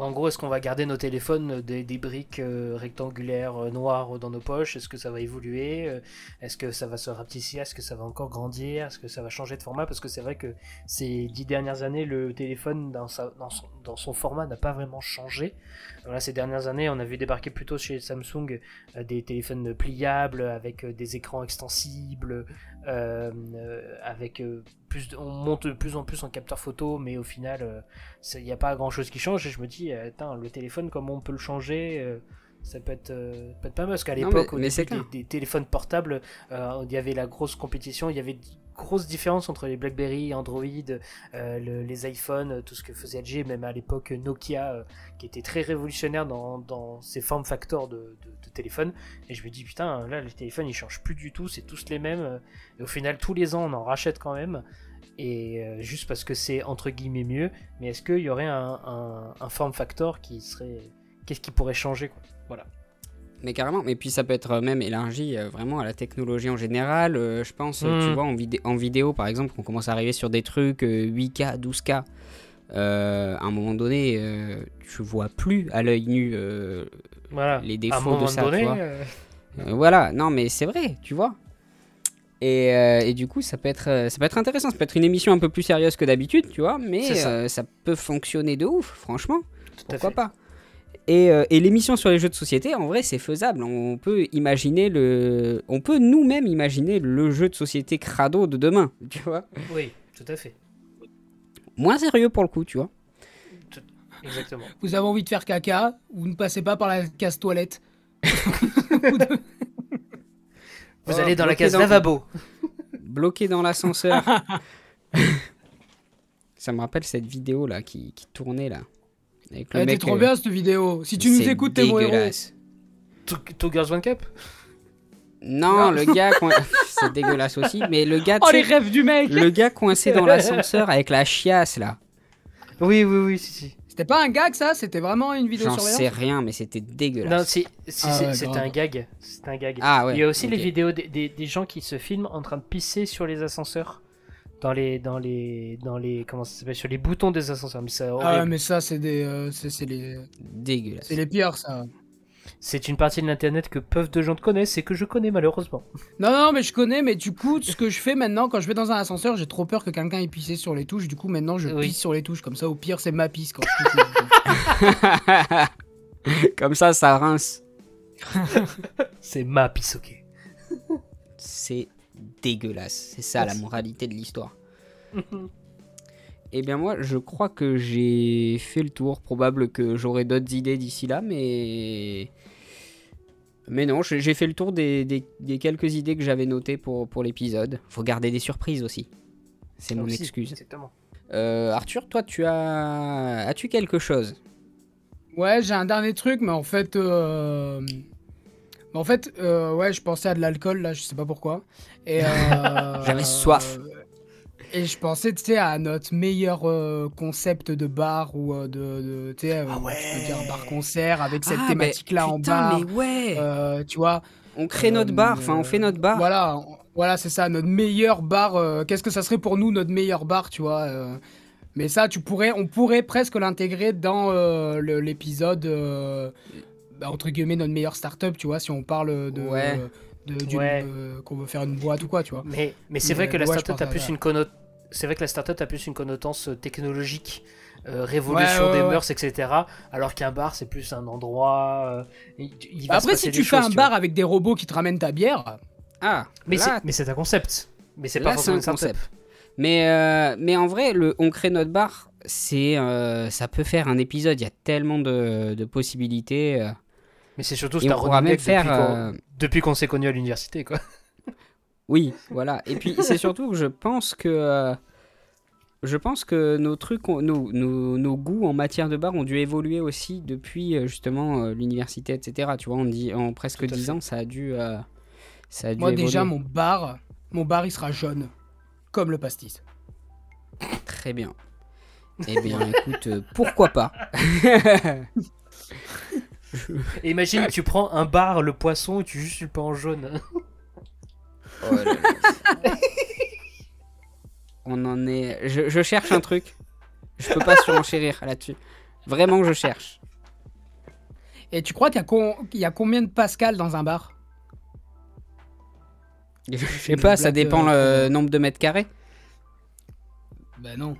En gros, est-ce qu'on va garder nos téléphones euh, des, briques euh, rectangulaires euh, noires dans nos poches? Est-ce que ça va évoluer? Est-ce que ça va se rapetisser? Est-ce que ça va encore grandir? Est-ce que ça va changer de format? Parce que c'est vrai que ces dix dernières années, le téléphone dans, son, format n'a pas vraiment changé. Voilà, ces dernières années, on a vu débarquer plutôt chez Samsung des téléphones pliables avec des écrans extensibles, avec euh, plus, de- on monte de plus en plus en capteur photo, mais au final, euh, il n'y a pas grand chose qui change. Et je me dis euh, le téléphone comment on peut le changer euh, ça peut être, euh, peut être pas mal parce qu'à l'époque au mais début des, des téléphones portables euh, il y avait la grosse compétition il y avait de grosses différences entre les BlackBerry Android euh, le- les iPhones tout ce que faisait LG même à l'époque Nokia euh, qui était très révolutionnaire dans, ses formes factors de, téléphone et je me dis putain là les téléphones ils changent plus du tout c'est tous les mêmes et au final tous les ans on en rachète quand même et euh, juste parce que c'est entre guillemets mieux mais est-ce qu'il y aurait un, form factor qui serait. Qu'est-ce qui pourrait changer Voilà. Mais carrément, mais puis ça peut être même élargi euh, vraiment à la technologie en général. euh, je pense, euh, tu Mm. vois, en, vidé- en vidéo par exemple, on commence à arriver sur des trucs euh, 8K, 12K. Euh, à un moment donné, euh, tu vois plus à l'œil nu euh, Voilà. les à un défauts moment de ça. tu donné, vois. euh, Euh, voilà, non mais c'est vrai, tu vois. Et, euh, et du coup, ça peut, être, euh, ça peut être intéressant. Ça peut être une émission un peu plus sérieuse que d'habitude, tu vois, mais ça. euh, ça peut fonctionner de ouf, franchement. tout Pourquoi pas? Et, euh, et l'émission sur les jeux de société, en vrai, c'est faisable. On peut imaginer le, on peut nous-mêmes imaginer le jeu de société crado de demain, tu vois. Oui, tout à fait. Moins sérieux pour le coup, tu vois. Exactement. Vous avez envie de faire caca, vous ne passez pas par la case toilette. Vous Oh, allez dans la case dans- lavabo. Bloqué dans l'ascenseur. ça me rappelle cette vidéo là qui, qui tournait là. Avec le Elle était mec, trop euh, bien cette vidéo. Si tu nous écoutes, t'es mon héros. dégueulasse. Two Girls One Cup Non, le gars, coin- c'est dégueulasse aussi, mais le gars, Oh les rêves du mec le gars coincé dans l'ascenseur avec la chiasse là. Oui, oui, oui, si, si. C'était pas un gag ça? C'était vraiment une vidéo J'en sais rien, mais c'était Non, dégueulasse. si, si, Ah c'est- un gag. C'est un gag. Ah ouais. Il y a aussi les vidéos des, des, des gens qui se filment en train de pisser sur les ascenseurs. Dans les, dans les, dans les, comment ça s'appelle, sur les boutons des ascenseurs. Mais c'est Ah mais ça c'est des, euh, c'est c'est les, Dégueulasse. c'est les pires ça. C'est une partie de l'internet que peu de gens te connaissent et que je connais malheureusement. Non, non, mais je connais, mais du coup, ce que je fais maintenant, quand je vais dans un ascenseur, j'ai trop peur que quelqu'un ait pissé sur les touches. Du coup, maintenant, je Oui. pisse sur les touches. Comme ça, au pire, c'est ma pisse quand je. Comme ça, ça rince. C'est ma pisse, ok. C'est dégueulasse. C'est ça la moralité de l'histoire. Eh bien moi, je crois que j'ai fait le tour. Probable que j'aurai d'autres idées d'ici là, mais... Mais non, j'ai j'ai fait le tour des, des- des quelques idées que j'avais notées pour, pour l'épisode. Faut garder des surprises aussi. C'est mon Aussi, excuse. Exactement. Euh, Arthur, toi, tu as... As-tu quelque chose? Ouais, j'ai un dernier truc, mais en fait. euh, mais En fait, euh, ouais, je pensais à de l'alcool, là, je sais pas pourquoi. Et, euh, J'avais soif. Et je pensais, tu sais, à notre meilleur euh, concept de bar ou euh, de, de tu sais, Ah ouais. peux dire bar-concert avec cette Ah, thématique-là en bar. mais ouais Euh, tu vois, On crée notre bar, enfin on fait notre bar. Voilà, on- voilà, c'est ça, notre meilleur bar. Qu'est-ce que ça serait pour nous notre meilleur bar, tu vois Mais ça, tu pourrais, on pourrait presque l'intégrer dans l'épisode bah, entre guillemets notre meilleure startup, tu vois, si on parle de, Ouais. de, d'une, Ouais. euh, qu'on veut faire une boîte ou quoi, tu vois. Mais, mais c'est vrai que la startup a plus une connotation. C'est vrai que la startup a plus une connotation technologique, euh, révolution Ouais, ouais, des ouais. mœurs, etc. Alors qu'un bar, c'est plus un endroit. euh, il- il va se Après, si tu fais choses, un tu bar avec des robots qui te ramènent ta bière, Ah, Mais là, c'est- mais c'est un concept. Mais c'est Là, pas forcément un startup. concept. Mais, euh, mais en vrai, le, on crée notre bar, c'est, euh, ça peut faire un épisode. Il y a tellement de, de possibilités. Mais c'est surtout et c'est un on pourra running même gag faire. depuis qu'on- euh, depuis qu'on s'est connus à l'université, quoi. Oui, voilà. Et puis c'est surtout que je pense que. euh, je pense que nos trucs, ont- nos, nos, nos goûts en matière de bar ont dû évoluer aussi depuis euh, justement euh, l'université, etc. Tu vois, on dit, en presque Tout à 10 fait. ans, ça a dû. euh, ça a dû moi déjà mon bar, mon bar il sera jaune, comme le pastis. Très bien. Eh bien, écoute, pourquoi pas? Et imagine, tu prends un bar, le poisson, et tu juste le en jaune. Oh là là. On en est. Je, je cherche un truc. Je peux pas surenchérir là-dessus. Vraiment, je cherche. Et tu crois qu'il y, a con- qu'il y a combien de Pascal dans un bar? Je sais pas, ça dépend euh, le nombre de mètres carrés. Ben non.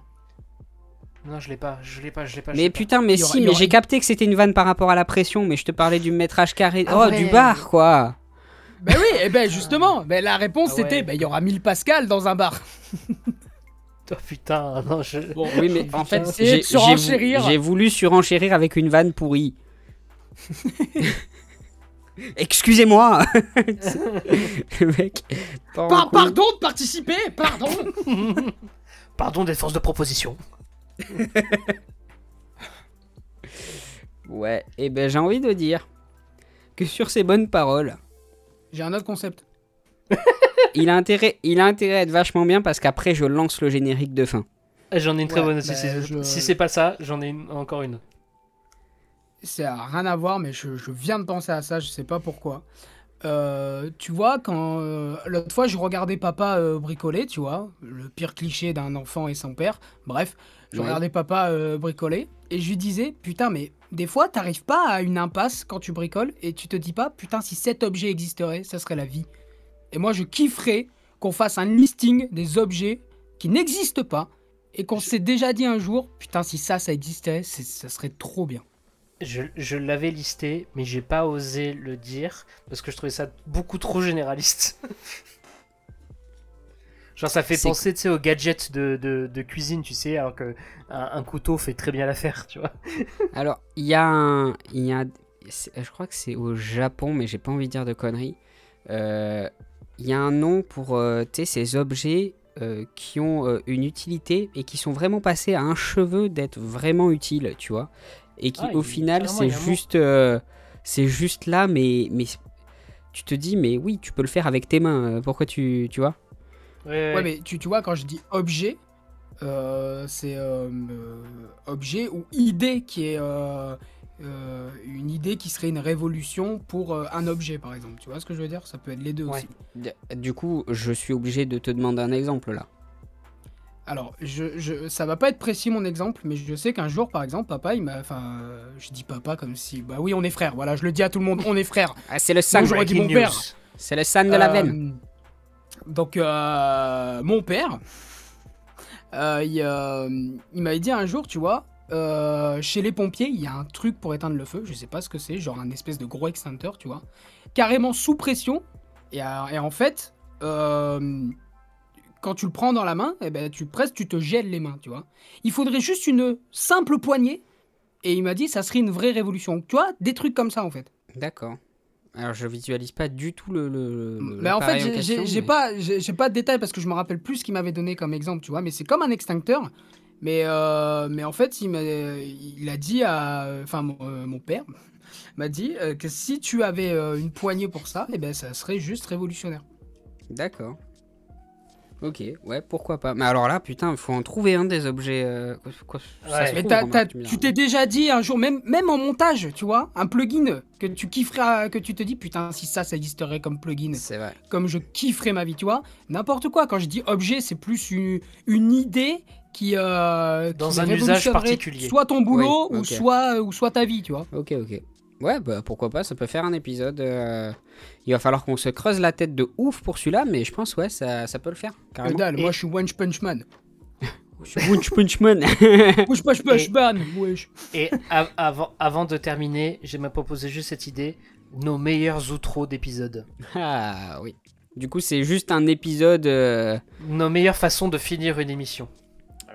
Non, je l'ai pas, je l'ai pas, je l'ai pas. Mais putain, mais si, mais j'ai capté que c'était une vanne par rapport à la pression, mais je te parlais du métrage carré. Ah oh, du bar, quoi. Ben oui, et ben justement, ben la réponse Ah ouais. c'était ben il y aura 1000 Pascal dans un bar. Oh, putain, non, je. Bon, Oui, mais en fait, j'ai- j'ai surenchérir. vou- j'ai voulu surenchérir avec une vanne pourrie. Excusez-moi. Mec. Par- pardon de participer, pardon. Pardon des forces de proposition. Ouais, et ben j'ai envie de dire que sur ces bonnes paroles, J'ai un autre concept. il a intérêt, il a intérêt à être vachement bien parce qu'après je lance le générique de fin. J'en ai une très Ouais, bonne aussi. bah, si je- si c'est pas ça, j'en ai une- encore une. Ça a rien à voir, mais je, je viens de penser à ça, je sais pas pourquoi. Euh, tu vois, quand euh, l'autre fois je regardais papa euh, bricoler, tu vois, le pire cliché d'un enfant et son père. Bref, je Ouais. regardais papa euh, bricoler et je lui disais, putain, mais des fois t'arrives pas à une impasse quand tu bricoles et tu te dis pas, putain, si cet objet existerait, ça serait la vie. Et moi je kifferais qu'on fasse un listing des objets qui n'existent pas et qu'on s'est déjà dit un jour, putain, si ça, ça existait, ça serait trop bien. Je, je l'avais listé, mais j'ai pas osé le dire parce que je trouvais ça beaucoup trop généraliste. Genre, ça fait penser, tu sais, aux gadgets de, de, de cuisine, tu sais, alors que un, un couteau fait très bien l'affaire, tu vois. Alors, il y a un. Il y a, je crois que c'est au Japon, mais j'ai pas envie de dire de conneries. Euh, Il y a un nom pour euh, tu sais, ces objets euh, qui ont euh, une utilité et qui sont vraiment passés à un cheveu d'être vraiment utiles, tu vois. Et qui, Ah, au final, c'est juste. c'est juste là, mais, mais. Tu te dis, mais oui, tu peux le faire avec tes mains. Pourquoi tu. Tu vois? Ouais, Ouais, mais tu, tu vois, quand je dis objet, euh, c'est euh, objet ou idée qui est euh, une idée qui serait une révolution pour un objet, par exemple. Tu vois ce que je veux dire? Ça peut être les deux Ouais. aussi. Du coup, je suis obligé de te demander un exemple là. Alors, je, je, ça va pas être précis mon exemple, mais je sais qu'un jour, par exemple, papa, il m'a. Enfin, euh, je dis papa comme si. Bah oui, on est frères, voilà, je le dis à tout le monde, on est frères. Ah, c'est le sang. J'aurais dit mon père. C'est le sang de la veine. Donc, euh, mon père, euh, il, euh, m'avait dit un jour, tu vois, euh, chez les pompiers, il y a un truc pour éteindre le feu, je sais pas ce que c'est, genre un espèce de gros extincteur, tu vois, carrément sous pression. Et, en fait, quand tu le prends dans la main, eh ben, tu presque tu te gèles les mains, tu vois. Il faudrait juste une simple poignée. Et il m'a dit, ça serait une vraie révolution. Tu vois, des trucs comme ça, en fait. D'accord. Alors je visualise pas du tout le. le- le- Mais en fait, j'ai- mais- pas, j'ai pas de détails parce que je me rappelle plus ce qu'il m'avait donné comme exemple, tu vois. Mais c'est comme un extincteur. Mais, euh, mais en fait, il, m'a- il a dit à. Enfin, mon, euh, mon père m'a dit euh, que si tu avais une poignée pour ça, eh ben, ça serait juste révolutionnaire. D'accord. Ok, ouais, pourquoi pas. Mais alors là, putain, il faut en trouver un des objets. euh, quoi- quoi- ça Ouais. se Mais trouve, tu t'es déjà dit un jour, même, même en montage, tu vois, un plugin que tu kifferas, que tu te dis, putain, si ça, ça existerait comme plugin. C'est vrai. comme je kifferais ma vie, tu vois. N'importe quoi. Quand je dis objet, c'est plus une, une idée qui. euh, Dans qui un usage particulier. Soit ton boulot Oui, ou, ok. soit, ou soit ta vie, tu vois. Ok, ok. Ouais, bah pourquoi pas, ça peut faire un épisode. euh, Il va falloir qu'on se creuse la tête de ouf pour celui-là, mais je pense, ouais, ça, ça peut le faire. Que Carrément. dalle, Et- moi je suis One Punch Man. Punch Punchman. Wesh, Punch Punch Et- Man, wesh. Et av- avant, avant de terminer, j'aimerais proposer juste cette idée nos meilleurs outros d'épisodes. ah oui. Du coup, c'est juste un épisode. euh, Nos meilleures façons de finir une émission.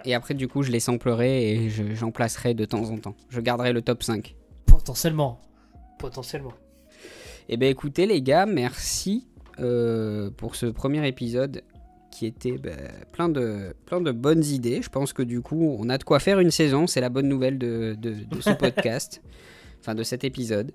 Et après, du coup, je les samplerai et je- j'en placerai de temps en temps. Je garderai le top 5. Potentiellement. Potentiellement. Eh ben écoutez les gars, merci euh, pour ce premier épisode qui était ben, plein, de, plein de bonnes idées. Je pense que du coup, on a de quoi faire une saison. C'est la bonne nouvelle de, de- de ce podcast, enfin de cet épisode.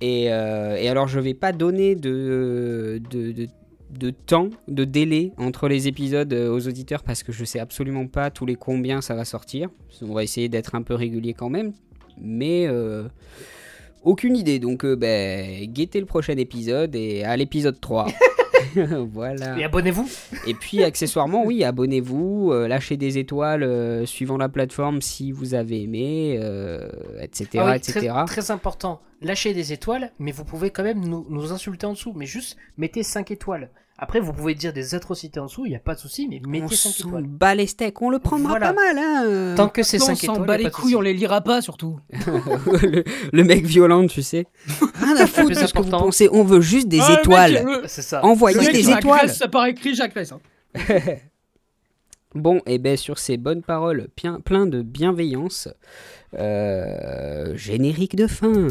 Et, euh, et alors, je vais pas donner de, de, de- de temps, de délai entre les épisodes euh, aux auditeurs parce que je sais absolument pas tous les combien ça va sortir. On va essayer d'être un peu régulier quand même. Mais euh, aucune idée. Donc, euh, ben, guettez le prochain épisode et à l'épisode 3. voilà. Et abonnez-vous. Et puis accessoirement, oui, abonnez-vous, euh, lâchez des étoiles euh, suivant la plateforme si vous avez aimé, euh, etc. Ah oui, etc. très, très important. Lâchez des étoiles, mais vous pouvez quand même nous, nous insulter en dessous. Mais juste mettez 5 étoiles. Après, vous pouvez dire des atrocités en dessous, il n'y a pas de souci, mais on mettez 5 s'en étoiles. bat les steaks, on le prendra Voilà. pas mal. Hein Tant que c'est Non, on 5 étoiles. s'en y bat les pas de couilles, souci. on les lira pas surtout. le, le mec violent, tu sais. Rien à foutre de ce que vous pensez, on veut juste des Ah, étoiles. le- C'est ça. Envoyez le des étoiles. Ça paraît écrit Jacques Ress, hein. Bon, et ben sur ces bonnes paroles plein, plein de bienveillance, euh, générique de fin.